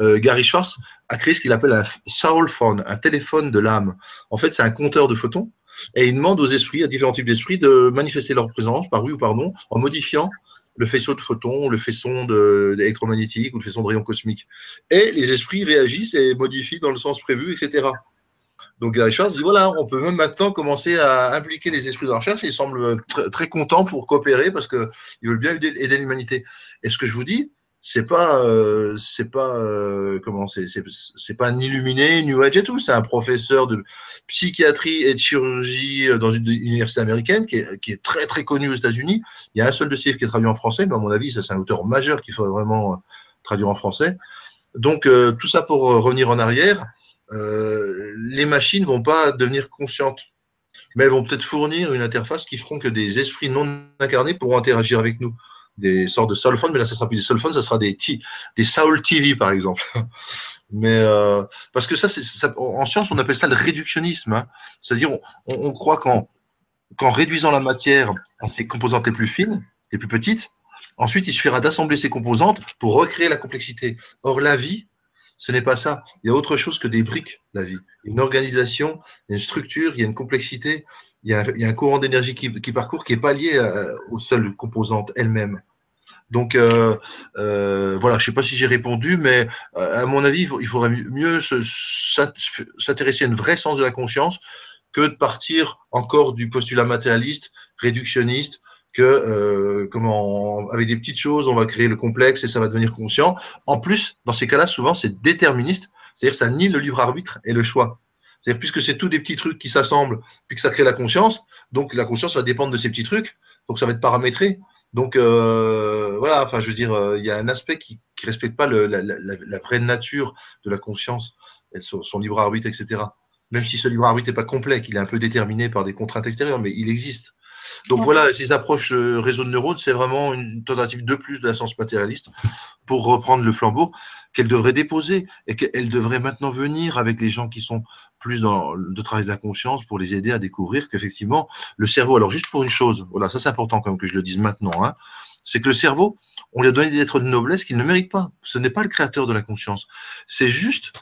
Euh, Gary Schwartz a créé ce qu'il appelle un soul phone, un téléphone de l'âme. En fait, c'est un compteur de photons et il demande aux esprits, à différents types d'esprits, de manifester leur présence par oui ou par non en modifiant le faisceau de photons, le faisceau électromagnétique ou le faisceau de rayons cosmiques. Et les esprits réagissent et modifient dans le sens prévu, etc. Donc Gary Schwartz dit voilà, on peut même maintenant commencer à impliquer les esprits de recherche. Ils semblent très, très contents pour coopérer parce qu'ils veulent bien aider, aider l'humanité. Et ce que je vous dis, c'est pas, euh, c'est pas euh, comment c'est, c'est pas un illuminé, New Age et tout. C'est un professeur de psychiatrie et de chirurgie euh, dans une université américaine qui est, qui est très très connu aux États-Unis. Il y a un seul de ses livres qui est traduit en français, mais à mon avis, ça c'est un auteur majeur qu'il faudrait vraiment traduire en français. Donc tout ça pour revenir en arrière. Euh, les machines vont pas devenir conscientes, mais elles vont peut-être fournir une interface qui feront que des esprits non incarnés pourront interagir avec nous. Des sortes de soul mais là, ça sera plus des soul ça sera des, des soul TV, par exemple. mais euh, parce que ça, c'est en science, on appelle ça le réductionnisme. Hein. C'est-à-dire, on, on, croit qu'en qu'en réduisant la matière à ses composantes les plus fines, les plus petites, ensuite, il suffira d'assembler ces composantes pour recréer la complexité. Or, la vie, ce n'est pas ça. Il y a autre chose que des briques, la vie. Une organisation, une structure, il y a une complexité, il y a, un courant d'énergie qui, parcourt qui n'est pas lié euh, aux seules composantes elles-mêmes. Donc euh, euh, voilà, je ne sais pas si j'ai répondu, mais à mon avis, il faudrait mieux s'intéresser à une vraie sens de la conscience que de partir encore du postulat matérialiste, réductionniste, que euh, comment avec des petites choses, on va créer le complexe et ça va devenir conscient. En plus, dans ces cas-là, souvent c'est déterministe, c'est-à-dire ça nie le libre arbitre et le choix. C'est-à-dire puisque c'est tous des petits trucs qui s'assemblent, puis que ça crée la conscience, donc la conscience va dépendre de ces petits trucs, donc ça va être paramétré. Donc euh, voilà, enfin je veux dire, euh, il y a un aspect qui qui respecte pas la, vraie nature de la conscience, son, son libre arbitre, etc. Même si ce libre arbitre n'est pas complet, qu'il est un peu déterminé par des contraintes extérieures, mais il existe. Donc voilà, ces approches euh, réseau de neurones, c'est vraiment une tentative de plus de la science matérialiste pour reprendre le flambeau qu'elle devrait déposer et qu'elle devrait maintenant venir avec les gens qui sont plus dans le travail de la conscience pour les aider à découvrir qu'effectivement le cerveau. Alors juste pour une chose, voilà, ça c'est important quand même que je le dise maintenant. Hein, c'est que le cerveau, on lui a donné des êtres de noblesse qu'il ne mérite pas. Ce n'est pas le créateur de la conscience. C'est juste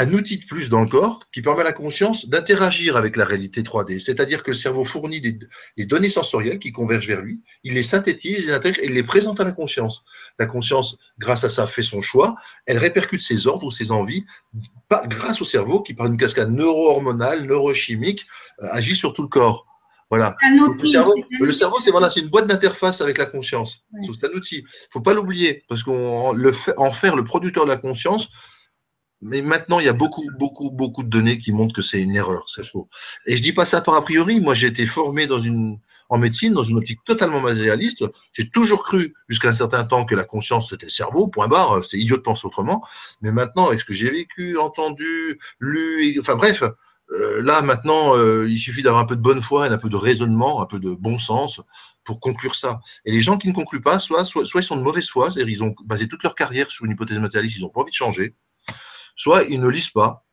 un outil de plus dans le corps qui permet à la conscience d'interagir avec la réalité 3D. C'est-à-dire que le cerveau fournit des, données sensorielles qui convergent vers lui, il les synthétise, il les intègre et il les présente à la conscience. La conscience, grâce à ça, fait son choix, elle répercute ses ordres ou ses envies grâce au cerveau qui, par une cascade neuro-hormonale, neurochimique, euh, agit sur tout le corps. Voilà. le cerveau, le cerveau, c'est voilà, c'est une boîte d'interface avec la conscience. C'est un outil. Faut pas l'oublier parce qu'on le fait, en faire le producteur de la conscience, mais maintenant, il y a beaucoup, beaucoup, beaucoup de données qui montrent que c'est une erreur, c'est faux. Et je dis pas ça par a priori. Moi, j'ai été formé dans une, en médecine, dans une optique totalement matérialiste. J'ai toujours cru, jusqu'à un certain temps, que la conscience c'était le cerveau, point barre. C'est idiot de penser autrement. Mais maintenant, avec ce que j'ai vécu, entendu, lu, enfin bref, euh, là maintenant, euh, il suffit d'avoir un peu de bonne foi, et un peu de raisonnement, un peu de bon sens pour conclure ça. Et les gens qui ne concluent pas, soit, soit, soit ils sont de mauvaise foi, c'est-à-dire ils ont basé toute leur carrière sur une hypothèse matérialiste, ils n'ont pas envie de changer soit ils ne lisent pas.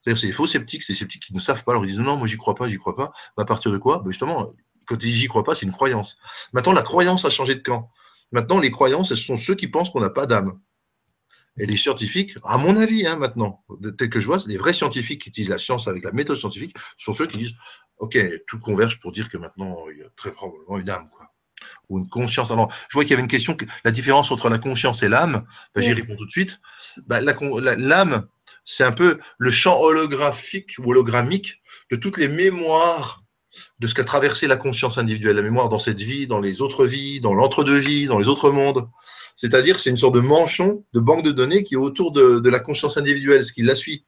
C'est-à-dire, c'est les faux sceptiques, c'est les sceptiques qui ne savent pas. Alors ils disent non, moi j'y crois pas, j'y crois pas. à partir de quoi? Ben Justement, quand ils disent j'y croient pas, c'est une croyance. Maintenant, la croyance a changé de camp. Maintenant, les croyances, ce sont ceux qui pensent qu'on n'a pas d'âme. Et les scientifiques, à mon avis, hein, maintenant, tel que je vois, c'est les vrais scientifiques qui utilisent la science avec la méthode scientifique, sont ceux qui disent, OK, tout converge pour dire que maintenant, il y a très probablement une âme, quoi. Ou une conscience. Alors, je vois qu'il y avait une question, la différence entre la conscience et l'âme, ben, j'y réponds tout de suite. Ben, l'âme, c'est un peu le champ holographique ou hologrammique de toutes les mémoires de ce qu'a traversé la conscience individuelle, la mémoire dans cette vie, dans les autres vies, dans l'entre-deux-vies, dans les autres mondes. C'est-à-dire, c'est une sorte de manchon de banque de données qui est autour de, de la conscience individuelle, ce qui la suit.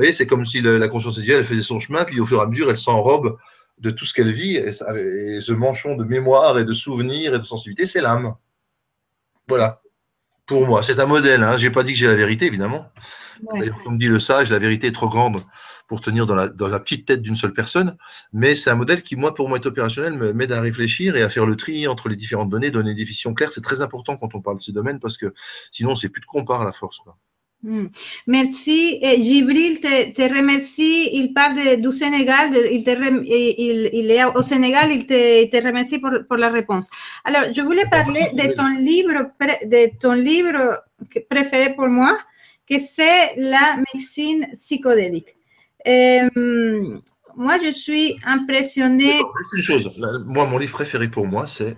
Vous voyez, c'est comme si la conscience individuelle faisait son chemin, puis au fur et à mesure, elle s'enrobe de tout ce qu'elle vit, et, ce manchon de mémoire et de souvenirs et de sensibilité, c'est l'âme. Voilà. Pour moi, c'est un modèle. Hein. J'ai pas dit que j'ai la vérité, évidemment. D'ailleurs, comme dit le sage, la vérité est trop grande pour tenir dans la, dans la petite tête d'une seule personne. Mais c'est un modèle qui, moi, pour moi, est opérationnel, m'aide à réfléchir et à faire le tri entre les différentes données, donner des définitions claires. C'est très important quand on parle de ces domaines parce que sinon, c'est plus de quoi on parle à force. Quoi. Hmm. Merci. Et Gibril te, te, remercie. Il parle de, du Sénégal. De, il, te rem, il, il, est au Sénégal. Il te, te remercie pour, pour, la réponse. Alors, je voulais parler de ton livre, de ton livre préféré pour moi, que c'est la médecine psychodélique. Moi, je suis impressionnée. Juste une chose. Moi, mon livre préféré pour moi, c'est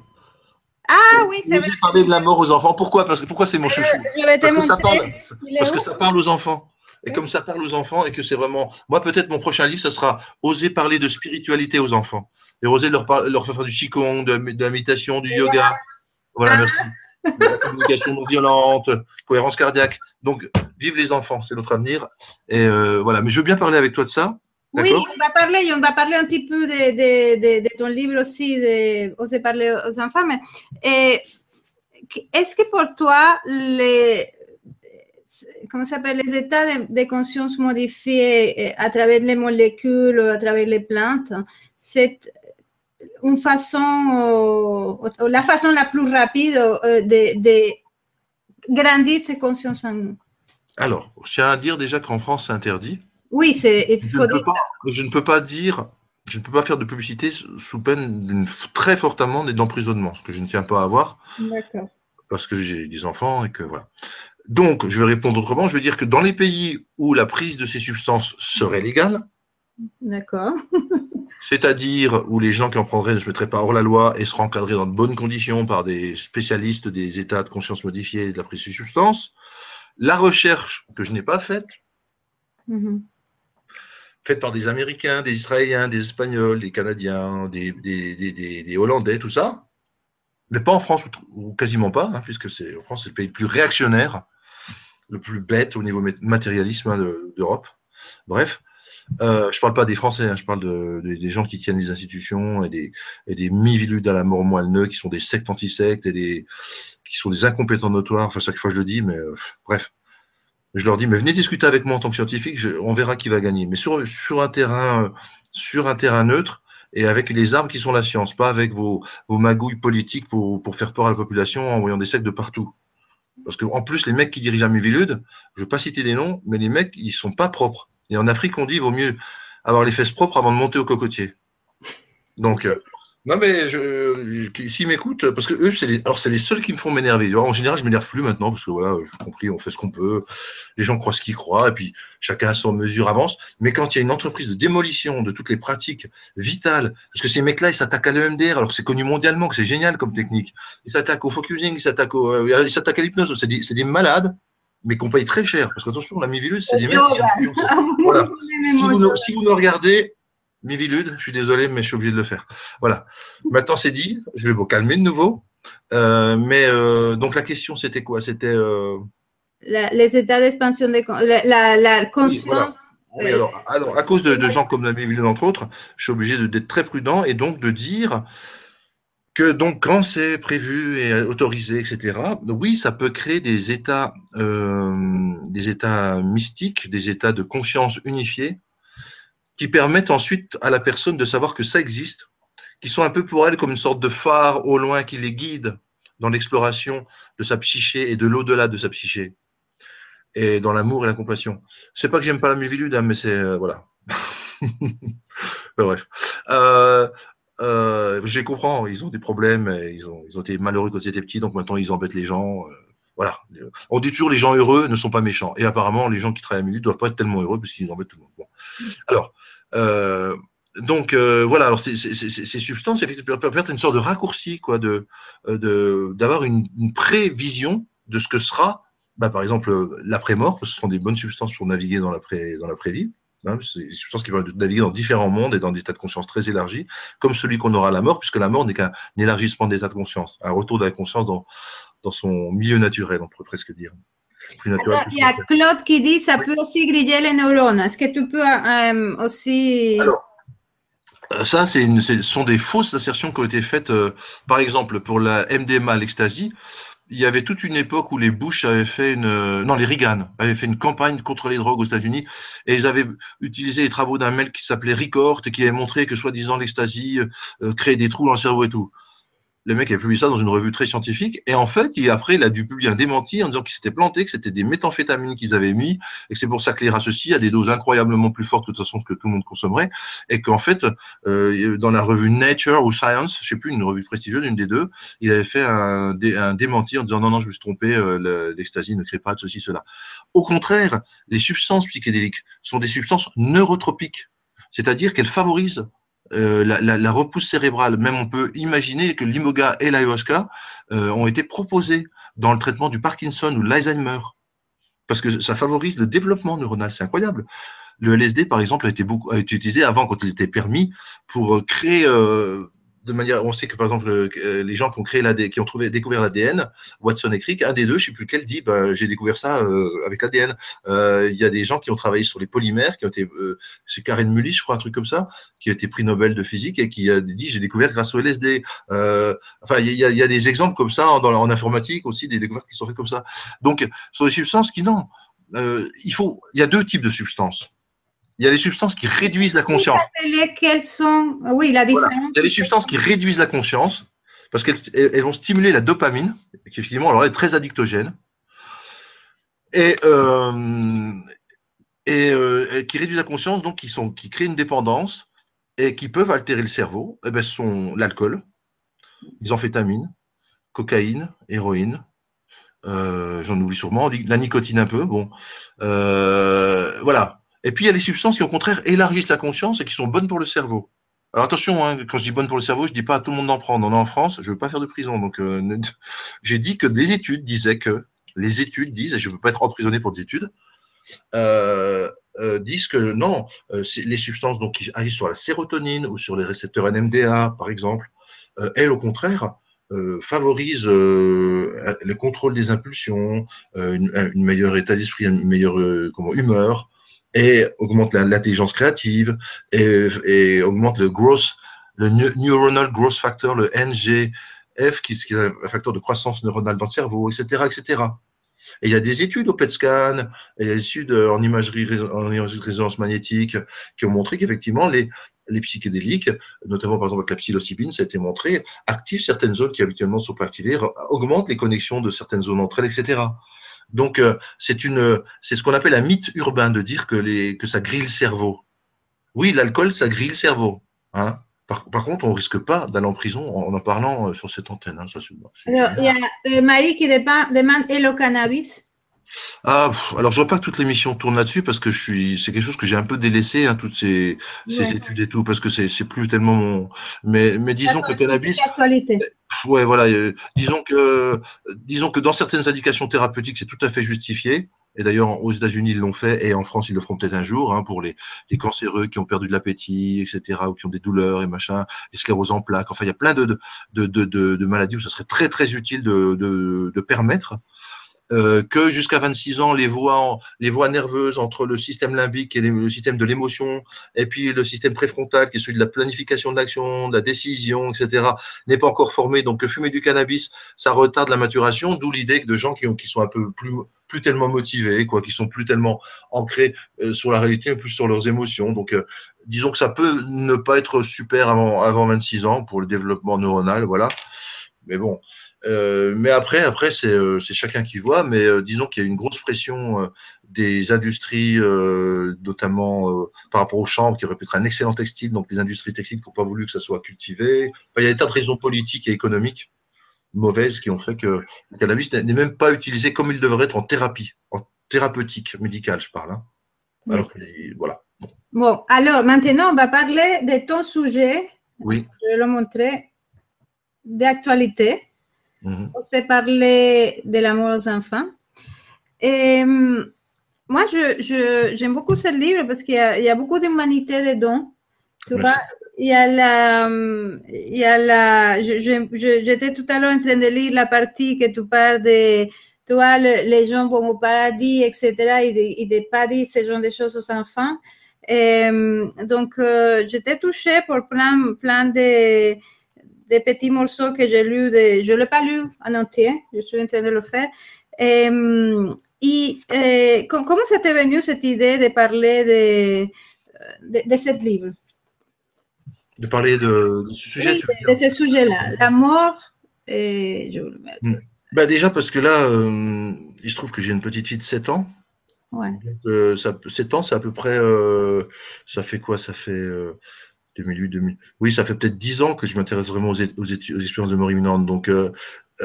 ah oui, c'est vrai. parler de la mort aux enfants. Pourquoi? Parce que pourquoi c'est mon chouchou? parce, que ça parle, parce que ça parle aux enfants. Et comme ça parle aux enfants et que c'est vraiment. Moi, peut-être mon prochain livre, ça sera oser parler de spiritualité aux enfants. Et oser leur, leur faire du qigong, de, de la méditation, du yoga. Voilà, merci. De la communication non violente, cohérence cardiaque. Donc, vive les enfants, c'est notre avenir. Et euh, voilà. Mais je veux bien parler avec toi de ça. Oui, on va parler, on va parler un petit peu de, de, de, de ton livre aussi, de Oser parler aux enfants. Mais est-ce que pour toi, les, comment s'appelle, les états de, conscience modifiés à travers les molécules, à travers les plantes, c'est une façon, la façon la plus rapide de, de grandir ces consciences en nous? Alors, je tiens à dire déjà qu'en France, c'est interdit. Oui, c'est. Je, ne peux pas, je ne peux pas dire, je ne peux pas faire de publicité sous peine d'une très forte amende et d'emprisonnement, ce que je ne tiens pas à avoir. D'accord. Parce que j'ai des enfants et que voilà. Donc, je vais répondre autrement. Je veux dire que dans les pays où la prise de ces substances serait légale, D'accord. c'est-à-dire où les gens qui en prendraient ne se mettraient pas hors la loi et seraient encadrés dans de bonnes conditions par des spécialistes des états de conscience modifiés et de la prise de ces substances, la recherche que je n'ai pas faite, mm-hmm faite par des Américains, des Israéliens, des Espagnols, des Canadiens, des, des, des, des Hollandais, tout ça. Mais pas en France, ou, quasiment pas, hein, puisque c'est en France, c'est le pays le plus réactionnaire, le plus bête au niveau matérialisme hein, d'Europe. Bref, euh, je parle pas des Français, hein, je parle de, des gens qui tiennent les institutions et des, et des mi-viludes à la mort moelle qui sont des sectes anti-sectes et des, qui sont des incompétents notoires. Enfin, chaque fois je le dis, mais euh, bref je leur dis, mais venez discuter avec moi en tant que scientifique, on verra qui va gagner. Mais sur, un terrain, euh, sur un terrain neutre et avec les armes qui sont la science, pas avec vos, vos magouilles politiques pour, faire peur à la population en envoyant des sectes de partout. Parce que en plus, les mecs qui dirigent Amivilude, je ne veux pas citer des noms, mais les mecs, ils sont pas propres. Et en Afrique, on dit, il vaut mieux avoir les fesses propres avant de monter au cocotier. Donc, euh, non, mais je, s'ils m'écoutent, parce que eux, c'est les, alors c'est les seuls qui me font m'énerver. En général, je m'énerve plus maintenant, parce que voilà, j'ai compris, on fait ce qu'on peut. Les gens croient ce qu'ils croient, et puis chacun à son mesure avance. Mais quand il y a une entreprise de démolition de toutes les pratiques vitales, parce que ces mecs-là, ils s'attaquent à l'EMDR, alors que c'est connu mondialement, que c'est génial comme technique. Ils s'attaquent au focusing, ils s'attaquent au, euh, ils s'attaquent à l'hypnose. C'est des, c'est des malades, mais qu'on paye très cher. Parce qu'attention, la mivilude, c'est des mecs qui, voilà. si, vous, si vous nous regardez, Mivilude, je suis désolé, mais je suis obligé de le faire. Voilà. Maintenant, c'est dit. Je vais vous calmer de nouveau. Euh, mais euh, donc la question, c'était quoi? C'était euh... les états d'expansion de la, la, conscience. Oui, alors, alors, à cause de, de gens comme la Mivilude, entre autres, je suis obligé d'être très prudent et donc de dire que donc quand c'est prévu et autorisé, etc. Oui, ça peut créer des états, euh, des états mystiques, des états de conscience unifiés qui permettent ensuite à la personne de savoir que ça existe, qui sont un peu pour elle comme une sorte de phare au loin qui les guide dans l'exploration de sa psyché et de l'au-delà de sa psyché, et dans l'amour et la compassion. C'est pas que j'aime pas la mévilude, hein, mais c'est euh, voilà. Bref. Euh, euh, je comprends, ils ont des problèmes, ils ont, ils ont été malheureux quand ils étaient petits, donc maintenant ils embêtent les gens. Euh, voilà. On dit toujours les gens heureux ne sont pas méchants. Et apparemment, les gens qui travaillent à ne doivent pas être tellement heureux parce qu'ils embêtent tout le monde. Bon. Alors, euh, donc euh, voilà. Alors ces, ces, ces substances effectivement peuvent être une sorte de raccourci, quoi, de de d'avoir une, une, prévision de ce que sera, bah, par exemple, l'après-mort, parce que ce sont des bonnes substances pour naviguer dans l'après dans l'après-vie. Hein, c'est des substances qui peuvent naviguer dans différents mondes et dans des états de conscience très élargis, comme celui qu'on aura à la mort, puisque la mort n'est qu'un élargissement d'état de conscience, un retour de la conscience dans, dans son milieu naturel, on pourrait presque dire. Il y a Claude qui dit ça peut aussi griller les neurones. Est-ce que tu peux euh, aussi. Alors, euh, ça, ce sont des fausses assertions qui ont été faites, euh, par exemple, pour la MDMA, l'ecstasy il y avait toute une époque où les Bush avaient fait une, euh, non, les Reagan avaient fait une campagne contre les drogues aux États-Unis et ils avaient utilisé les travaux d'un mec qui s'appelait Ricord et qui avait montré que soi-disant l'ecstasy euh, créait des trous dans le cerveau et tout le mec a publié ça dans une revue très scientifique. Et en fait, il, après, il a dû publier un démenti en disant qu'il s'était planté, que c'était des méthamphétamines qu'ils avaient mis, et que c'est pour ça que les associent à des doses incroyablement plus fortes que de toute façon que tout le monde consommerait, et qu'en fait, euh, dans la revue Nature ou Science, je sais plus, une revue prestigieuse, une des deux, il avait fait un, un démenti en disant non, non, je me suis trompé, euh, l'ecstasy ne crée pas de ceci, cela. Au contraire, les substances psychédéliques sont des substances neurotropiques, c'est-à-dire qu'elles favorisent euh, la, repousse cérébrale. Même on peut imaginer que l'imoga et l'ayahuasca euh, ont été proposés dans le traitement du Parkinson ou l'Alzheimer, parce que ça favorise le développement neuronal. C'est incroyable. Le LSD, par exemple, a été utilisé avant quand il était permis pour euh, créer de manière, on sait que par exemple euh, les gens qui ont créé l'ADN, qui ont trouvé découvert l'ADN, Watson et Crick, un des deux, je sais plus lequel, dit bah, j'ai découvert ça euh, avec l'ADN. Euh, il y a des gens qui ont travaillé sur les polymères, qui ont été, c'est Karen Mullis, je crois un truc comme ça, qui a été prix Nobel de physique et qui a dit j'ai découvert grâce au LSD. enfin, il y a, des exemples comme ça en informatique aussi, des découvertes qui sont faites comme ça. Donc, sur des substances qui non, il faut, il y a deux types de substances il y a les substances qui réduisent la conscience. Quelles sont Oui, la différence. Il y a les substances qui réduisent la conscience parce qu'elles vont stimuler la dopamine, qui effectivement alors est très addictogène, et, euh, euh, et, qui réduisent la conscience, donc qui sont qui créent une dépendance et qui peuvent altérer le cerveau. Et eh ben, sont l'alcool, les amphétamines, cocaïne, héroïne. Euh, J'en oublie sûrement, la nicotine un peu. Bon, voilà. Et puis il y a des substances qui au contraire élargissent la conscience et qui sont bonnes pour le cerveau. Alors attention, hein, quand je dis bonnes pour le cerveau, je dis pas à tout le monde d'en prendre. On est en France, je veux pas faire de prison, donc euh, j'ai dit que des études disaient que les études disent, et je veux pas être emprisonné pour des études, euh, euh, disent que non, euh, les substances donc qui agissent sur la sérotonine ou sur les récepteurs NMDA, par exemple, euh, elles au contraire favorisent le contrôle des impulsions, une, une meilleure état d'esprit, une meilleure comment humeur, et augmente l'intelligence créative et, augmente le growth, le neuronal growth factor, le NGF, qui, qui est un facteur de croissance neuronale dans le cerveau, etc., etc. Et il y a des études au PET scan, et il y a des études en imagerie, en imagerie de résonance magnétique qui ont montré qu'effectivement les, les psychédéliques, notamment par exemple avec la psilocybine, ça a été montré, activent certaines zones qui habituellement sont pas activées, augmentent les connexions de certaines zones entre elles, etc. Donc euh, c'est une, c'est ce qu'on appelle un mythe urbain de dire que les, que ça grille le cerveau. Oui, l'alcool ça grille le cerveau. Hein. Par, par, contre, on risque pas d'aller en prison en en parlant euh, sur cette antenne. Hein. Ça, il y a euh, Marie qui demande et le cannabis? Ah, alors je vois pas que toute l'émission tourne là-dessus parce que je suis, c'est quelque chose que j'ai un peu délaissé, hein, toutes ces, ces études et tout, parce que c'est, c'est plus tellement mon, mais, mais disons que le cannabis. Ouais, voilà, euh, disons que, disons que dans certaines indications thérapeutiques, c'est tout à fait justifié. Et d'ailleurs, aux États-Unis, ils l'ont fait, et en France, ils le feront peut-être un jour, hein, pour les, les cancéreux qui ont perdu de l'appétit, etc., ou qui ont des douleurs et machin, les scléroses en plaques. Enfin, il y a plein de, de, de, de, de maladies où ça serait très, très utile de, de, de permettre euh, que jusqu'à 26 ans, les voies, les voies nerveuses entre le système limbique et le système de l'émotion, et puis le système préfrontal, qui est celui de la planification de l'action, de la décision, etc., n'est pas encore formé. Donc, fumer du cannabis, ça retarde la maturation, d'où l'idée que de gens qui, ont, qui sont un peu plus, plus tellement motivés, quoi, qui sont plus tellement ancrés euh, sur la réalité, plus sur leurs émotions. Donc, euh, disons que ça peut ne pas être super avant, avant 26 ans pour le développement neuronal, voilà. Mais bon, euh, mais après, après c'est euh, chacun qui voit. Mais euh, disons qu'il y a une grosse pression des industries, notamment par rapport aux chambres, qui auraient pu être un excellent textile, donc les industries textiles qui n'ont pas voulu que ça soit cultivé. il y a des tas de raisons politiques et économiques mauvaises qui ont fait que le cannabis n'est même pas utilisé comme il devrait être en thérapie, en thérapeutique médicale, je parle. Hein. Alors voilà. Bon, alors maintenant, on va parler de ton sujet. Oui. Je vais le montrer d'actualité. On s'est parlé de l'amour aux enfants. Et, moi, je, j'aime beaucoup ce livre parce qu'il y y a beaucoup d'humanité dedans. Tu vois, il y a la, il y a la, j'étais tout à l'heure en train de lire la partie que tu parles de, tu vois, les gens vont au paradis, etc., et de, pas dire ce genre de choses aux enfants. Et, donc, euh, j'étais touchée pour plein, plein de, de petits morceaux que j'ai lus. De, je ne l'ai pas lu en entier, je suis en train de le faire. Et, et eh, comment ça t'est venu cette idée de parler de, de, livre? De parler de, ce sujet oui, de, de, ce sujet-là, la mort et je le hmm. bah Déjà parce que là, euh, il se trouve que j'ai une petite fille de 7 ans. Ouais. Euh, ça, 7 ans, c'est à peu près. Euh, ça fait quoi? Ça fait. 2008, 2000. Oui, ça fait peut-être 10 ans que je m'intéresse vraiment aux, expériences de mort imminente. Donc,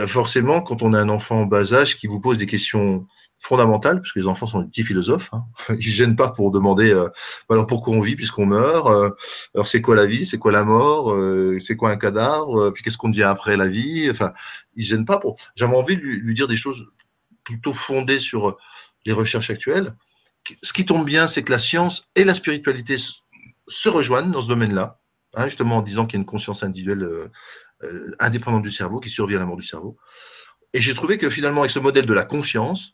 forcément, quand on a un enfant en bas âge qui vous pose des questions fondamentale, parce que les enfants sont des petits philosophes. Hein. Ils gênent pas pour demander euh, alors pourquoi on vit puisqu'on meurt. Euh, alors c'est quoi la vie, c'est quoi la mort, euh, c'est quoi un cadavre, euh, puis qu'est-ce qu'on devient après la vie. Enfin, ils gênent pas pour. J'avais envie de lui, lui, dire des choses plutôt fondées sur les recherches actuelles. Ce qui tombe bien, c'est que la science et la spiritualité se rejoignent dans ce domaine-là, hein, justement en disant qu'il y a une conscience individuelle indépendante du cerveau qui survit à la mort du cerveau. Et j'ai trouvé que finalement, avec ce modèle de la conscience,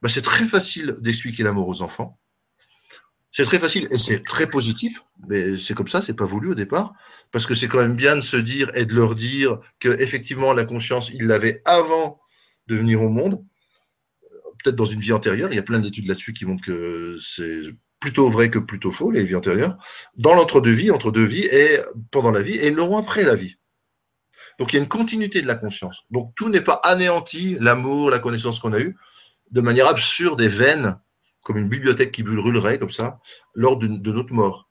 bah, c'est très facile d'expliquer l'amour aux enfants. C'est très facile et c'est très positif, mais c'est comme ça, c'est pas voulu au départ, parce que c'est quand même bien de se dire et de leur dire que effectivement la conscience, ils l'avaient avant de venir au monde, peut-être dans une vie antérieure. Il y a plein d'études là-dessus qui montrent que c'est plutôt vrai que plutôt faux les vies antérieures, dans l'entre-deux-vie, entre deux vies et pendant la vie, et l'auront après la vie. Donc il y a une continuité de la conscience. Donc tout n'est pas anéanti, l'amour, la connaissance qu'on a eue de manière absurde et vaine, comme une bibliothèque qui brûlerait comme ça, lors de, notre mort.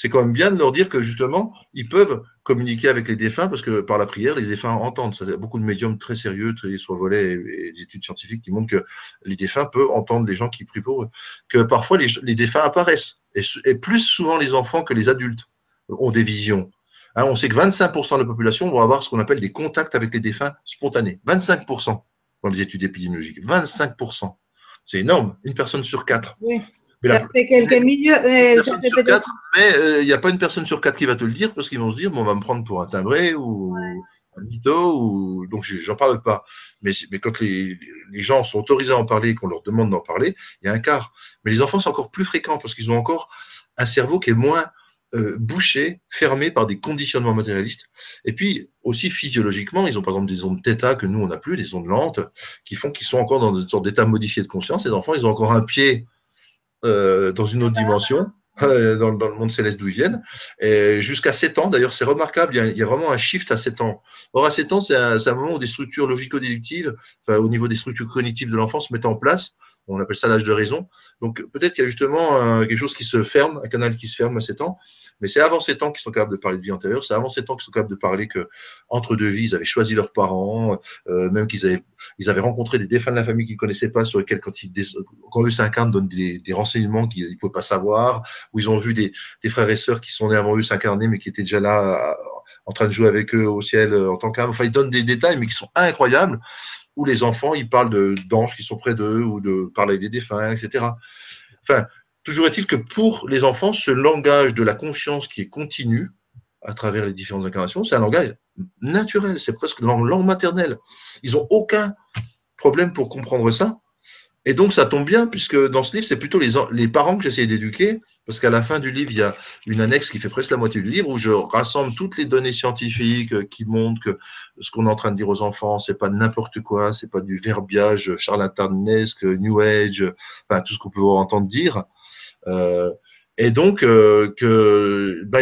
C'est quand même bien de leur dire que justement, ils peuvent communiquer avec les défunts parce que par la prière, les défunts entendent. Il y a beaucoup de médiums très sérieux, très soit volets et, des études scientifiques qui montrent que les défunts peuvent entendre les gens qui prient pour eux. Que parfois les, défunts apparaissent. Et, plus souvent les enfants que les adultes ont des visions. Hein, on sait que 25% de la population vont avoir ce qu'on appelle des contacts avec les défunts spontanés. 25% dans les études épidémiologiques. 25%. C'est énorme, une personne sur quatre. Oui. Mais ça fait quelques millions. Euh, ça fait quatre, mais il euh, n'y a pas une personne sur quatre qui va te le dire parce qu'ils vont se dire bon, on va me prendre pour un timbré ou un mytho. Ou... Donc, j'en parle pas. Mais, mais quand les, les, gens sont autorisés à en parler et qu'on leur demande d'en parler, il y a un quart. Mais les enfants, c'est encore plus fréquent parce qu'ils ont encore un cerveau qui est moins euh, bouchés, fermés par des conditionnements matérialistes. Et puis aussi physiologiquement, ils ont par exemple des ondes θ que nous on n'a plus, des ondes lentes, qui font qu'ils sont encore dans une sorte d'état modifié de conscience. Les enfants, ils ont encore un pied euh, dans une autre dimension. Euh, dans, dans, le monde céleste d'où ils viennent, jusqu'à 7 ans. D'ailleurs, c'est remarquable, il y, a, il y, a, vraiment un shift à 7 ans. Or, à 7 ans, c'est un, un, moment où des structures logico-déductives, enfin, au niveau des structures cognitives de l'enfant, se mettent en place on appelle ça l'âge de raison. Donc peut-être qu'il y a justement quelque chose qui se ferme, un canal qui se ferme à 7 ans, mais c'est avant 7 ans qu'ils sont capables de parler de vie antérieure, c'est avant 7 ans qu'ils sont capables de parler que entre deux vies, ils avaient choisi leurs parents, euh, même qu'ils avaient, ils avaient rencontré des défunts de la famille qu'ils connaissaient pas, sur lesquels quand ils, quand eux s'incarnent, donnent des, des renseignements qu'ils ne pouvaient pas savoir, où ils ont vu des, des frères et sœurs qui sont nés avant eux s'incarner, mais qui étaient déjà là en train de jouer avec eux au ciel euh, en tant qu'âme. Enfin, ils donnent des détails, mais qui sont incroyables où les enfants, ils parlent d'anges qui sont près d'eux ou de parler des défunts, etc. Enfin, toujours est-il que pour les enfants, ce langage de la conscience qui est continu à travers les différentes incarnations, c'est un langage naturel, c'est presque langue, langue maternelle. Ils n'ont aucun problème pour comprendre ça. Et donc, ça tombe bien, puisque dans ce livre, c'est plutôt les, les parents que j'essaie d'éduquer, parce qu'à la fin du livre, il y a une annexe qui fait presque la moitié du livre, où je rassemble toutes les données scientifiques euh, qui montrent que ce qu'on est en train de dire aux enfants, c'est pas n'importe quoi, c'est pas du verbiage charlatanesque, New Age, enfin, tout ce qu'on peut entendre dire. Euh, et donc, euh, que, bah,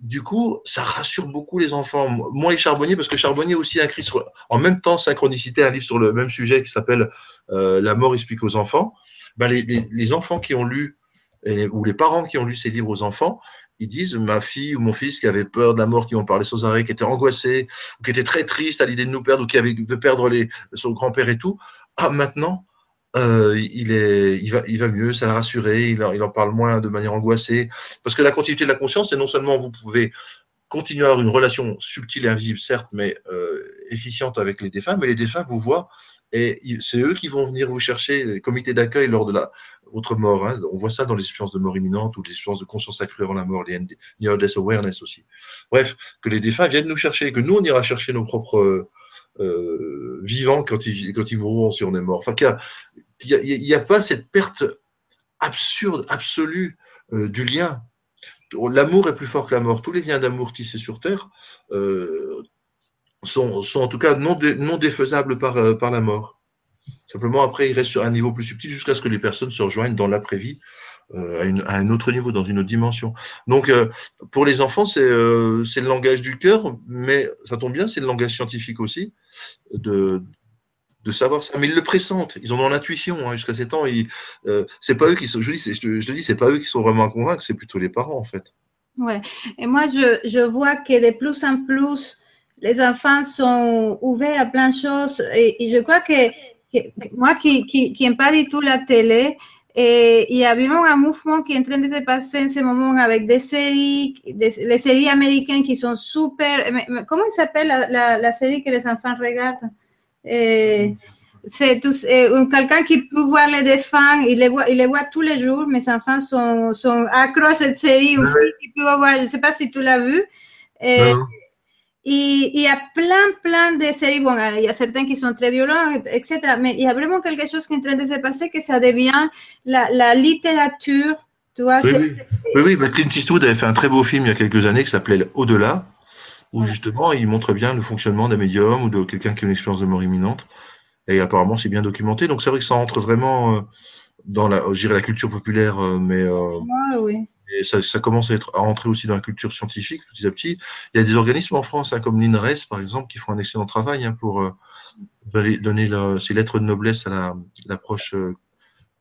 du coup, ça rassure beaucoup les enfants. Moi et Charbonnier, parce que Charbonnier aussi a écrit en même temps, Synchronicité, un livre sur le même sujet qui s'appelle La mort explique aux enfants. Les, les, enfants qui ont lu, ou les parents qui ont lu ces livres aux enfants, ils disent ma fille ou mon fils qui avait peur de la mort, qui ont parlé sans arrêt, qui était angoissé, ou qui était très triste à l'idée de nous perdre, ou qui avait de perdre les, son grand-père et tout. Ah, maintenant, euh, il, est, il, va, il va mieux, ça l'a rassuré, il en, il en parle moins de manière angoissée. Parce que la continuité de la conscience, c'est non seulement vous pouvez continuer à avoir une relation subtile et invisible, certes, mais euh, efficiente avec les défunts, mais les défunts vous voient Et c'est eux qui vont venir vous chercher, les comités d'accueil lors de la, votre mort. Hein. On voit ça dans les expériences de mort imminente ou les expériences de conscience accrue avant la mort, les Near Death Awareness aussi. Bref, que les défunts viennent nous chercher, que nous, on ira chercher nos propres euh, vivants quand ils, quand ils mourront si on est mort. Enfin, qu'il n'y a, y a, pas cette perte absurde, absolue euh, du lien. L'amour est plus fort que la mort. Tous les liens d'amour tissés sur Terre euh, sont, sont, en tout cas non, non défaisables par, euh, par la mort. Simplement, après, il reste sur un niveau plus subtil jusqu'à ce que les personnes se rejoignent dans l'après-vie euh, à, à, un autre niveau, dans une autre dimension. Donc, euh, pour les enfants, c'est euh, le langage du cœur, mais ça tombe bien, c'est le langage scientifique aussi, de, de savoir ça. Mais ils le pressentent, ils ont l'intuition. Hein, jusqu'à ces temps, euh, c'est pas eux qui sont. Je dis, je, je dis, c'est pas eux qui sont vraiment à convaincre, c'est plutôt les parents en fait. Ouais. Et moi, je, je vois que de plus en plus, les enfants sont ouverts à plein de choses. Et, et je crois que, que moi qui, qui, qui n'aime pas du tout la télé, et il y a vraiment un mouvement qui est en train de se passer en ce moment avec des séries, des, les séries américaines qui sont super. Comment s'appelle la, la, la, série que les enfants regardent? Et, c'est quelqu'un qui peut voir les défunts, il les voit, il les voit tous les jours. Mes enfants sont, sont accros à cette série aussi. voir, je ne sais pas si tu l'as vu. Et, il y a plein, plein de séries. Bon, il y a certains qui sont très violents, etc. Mais il y a vraiment quelque chose qui est en train de se passer, que ça devient la, la littérature. Tu vois, oui, oui. oui, oui mais Clint Eastwood avait fait un très beau film il y a quelques années qui s'appelait Au-delà, où justement il montre bien le fonctionnement d'un médium ou de quelqu'un qui a une expérience de mort imminente. Et apparemment, c'est bien documenté. Donc, c'est vrai que ça entre vraiment euh, dans la, la culture populaire, euh, mais euh, oui. Et ça, ça, commence à, être, à entrer aussi dans la culture scientifique petit à petit. Il y a des organismes en France, hein, comme l'INRES, par exemple, qui font un excellent travail hein, pour euh, donner, ces lettres de noblesse à l'approche la,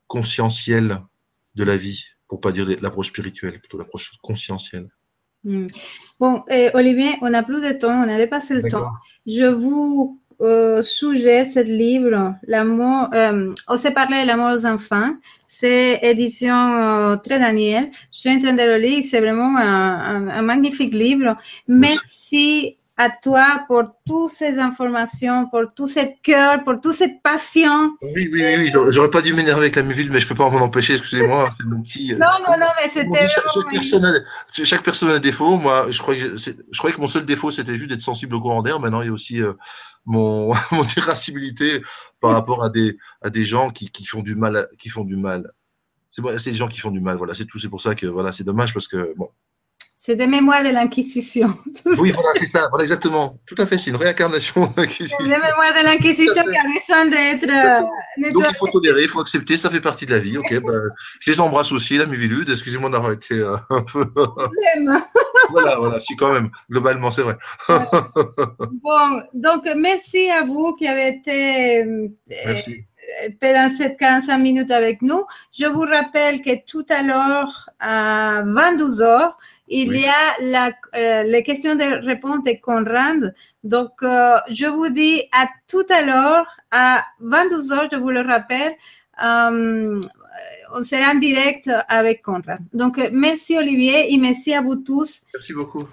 conscientielle de la vie, pour pas dire l'approche spirituelle, plutôt l'approche conscientielle. Mm. Bon, eh, Olivier, on n'a plus de temps, on a dépassé le temps. Je vous euh, sujet ce livre, l'amour, euh, on s'est parlé de l'amour aux enfants. C'est édition euh, très Daniel. Je suis en train de le lire. C'est vraiment un, un, un magnifique livre. Merci à toi pour toutes ces informations, pour tout ce cœur, pour toute cette passion. Oui, oui, oui, oui. j'aurais pas dû m'énerver avec la ville, mais je peux pas m'en empêcher, excusez-moi, c'est mon petit. Euh, non, non, non, mais c'était. Chaque, chaque, personne a, chaque personne a un défaut. Moi, je croyais, que, je croyais que mon seul défaut, c'était juste d'être sensible au courant d'air. Maintenant, il y a aussi euh, mon, mon irascibilité par rapport à des, à des gens qui, qui font du mal, qui font du mal. C'est des gens qui font du mal, voilà, c'est tout. C'est pour ça que, voilà, c'est dommage parce que, bon, c'est des mémoires de l'Inquisition. Oui, voilà, c'est ça, voilà, exactement. Tout à fait, c'est une réincarnation de l'Inquisition. Des mémoires de l'Inquisition qui a besoin d'être. Euh, Donc il faut tolérer, il faut accepter, ça fait partie de la vie. Ok, bah, je les embrasse aussi, la Mivilude. Excusez-moi d'avoir été euh, un peu. voilà, voilà, si quand même, globalement, c'est vrai. bon, donc merci à vous qui avez été. Euh, merci pendant ces 45 minutes avec nous. Je vous rappelle que tout à l'heure, à 22 heures, il y a la, euh, les questions de réponse de Conrad. Donc, euh, je vous dis à tout à l'heure, à 22 heures, je vous le rappelle, euh, on sera en direct avec Conrad. Donc, merci Olivier et merci à vous tous. Merci beaucoup.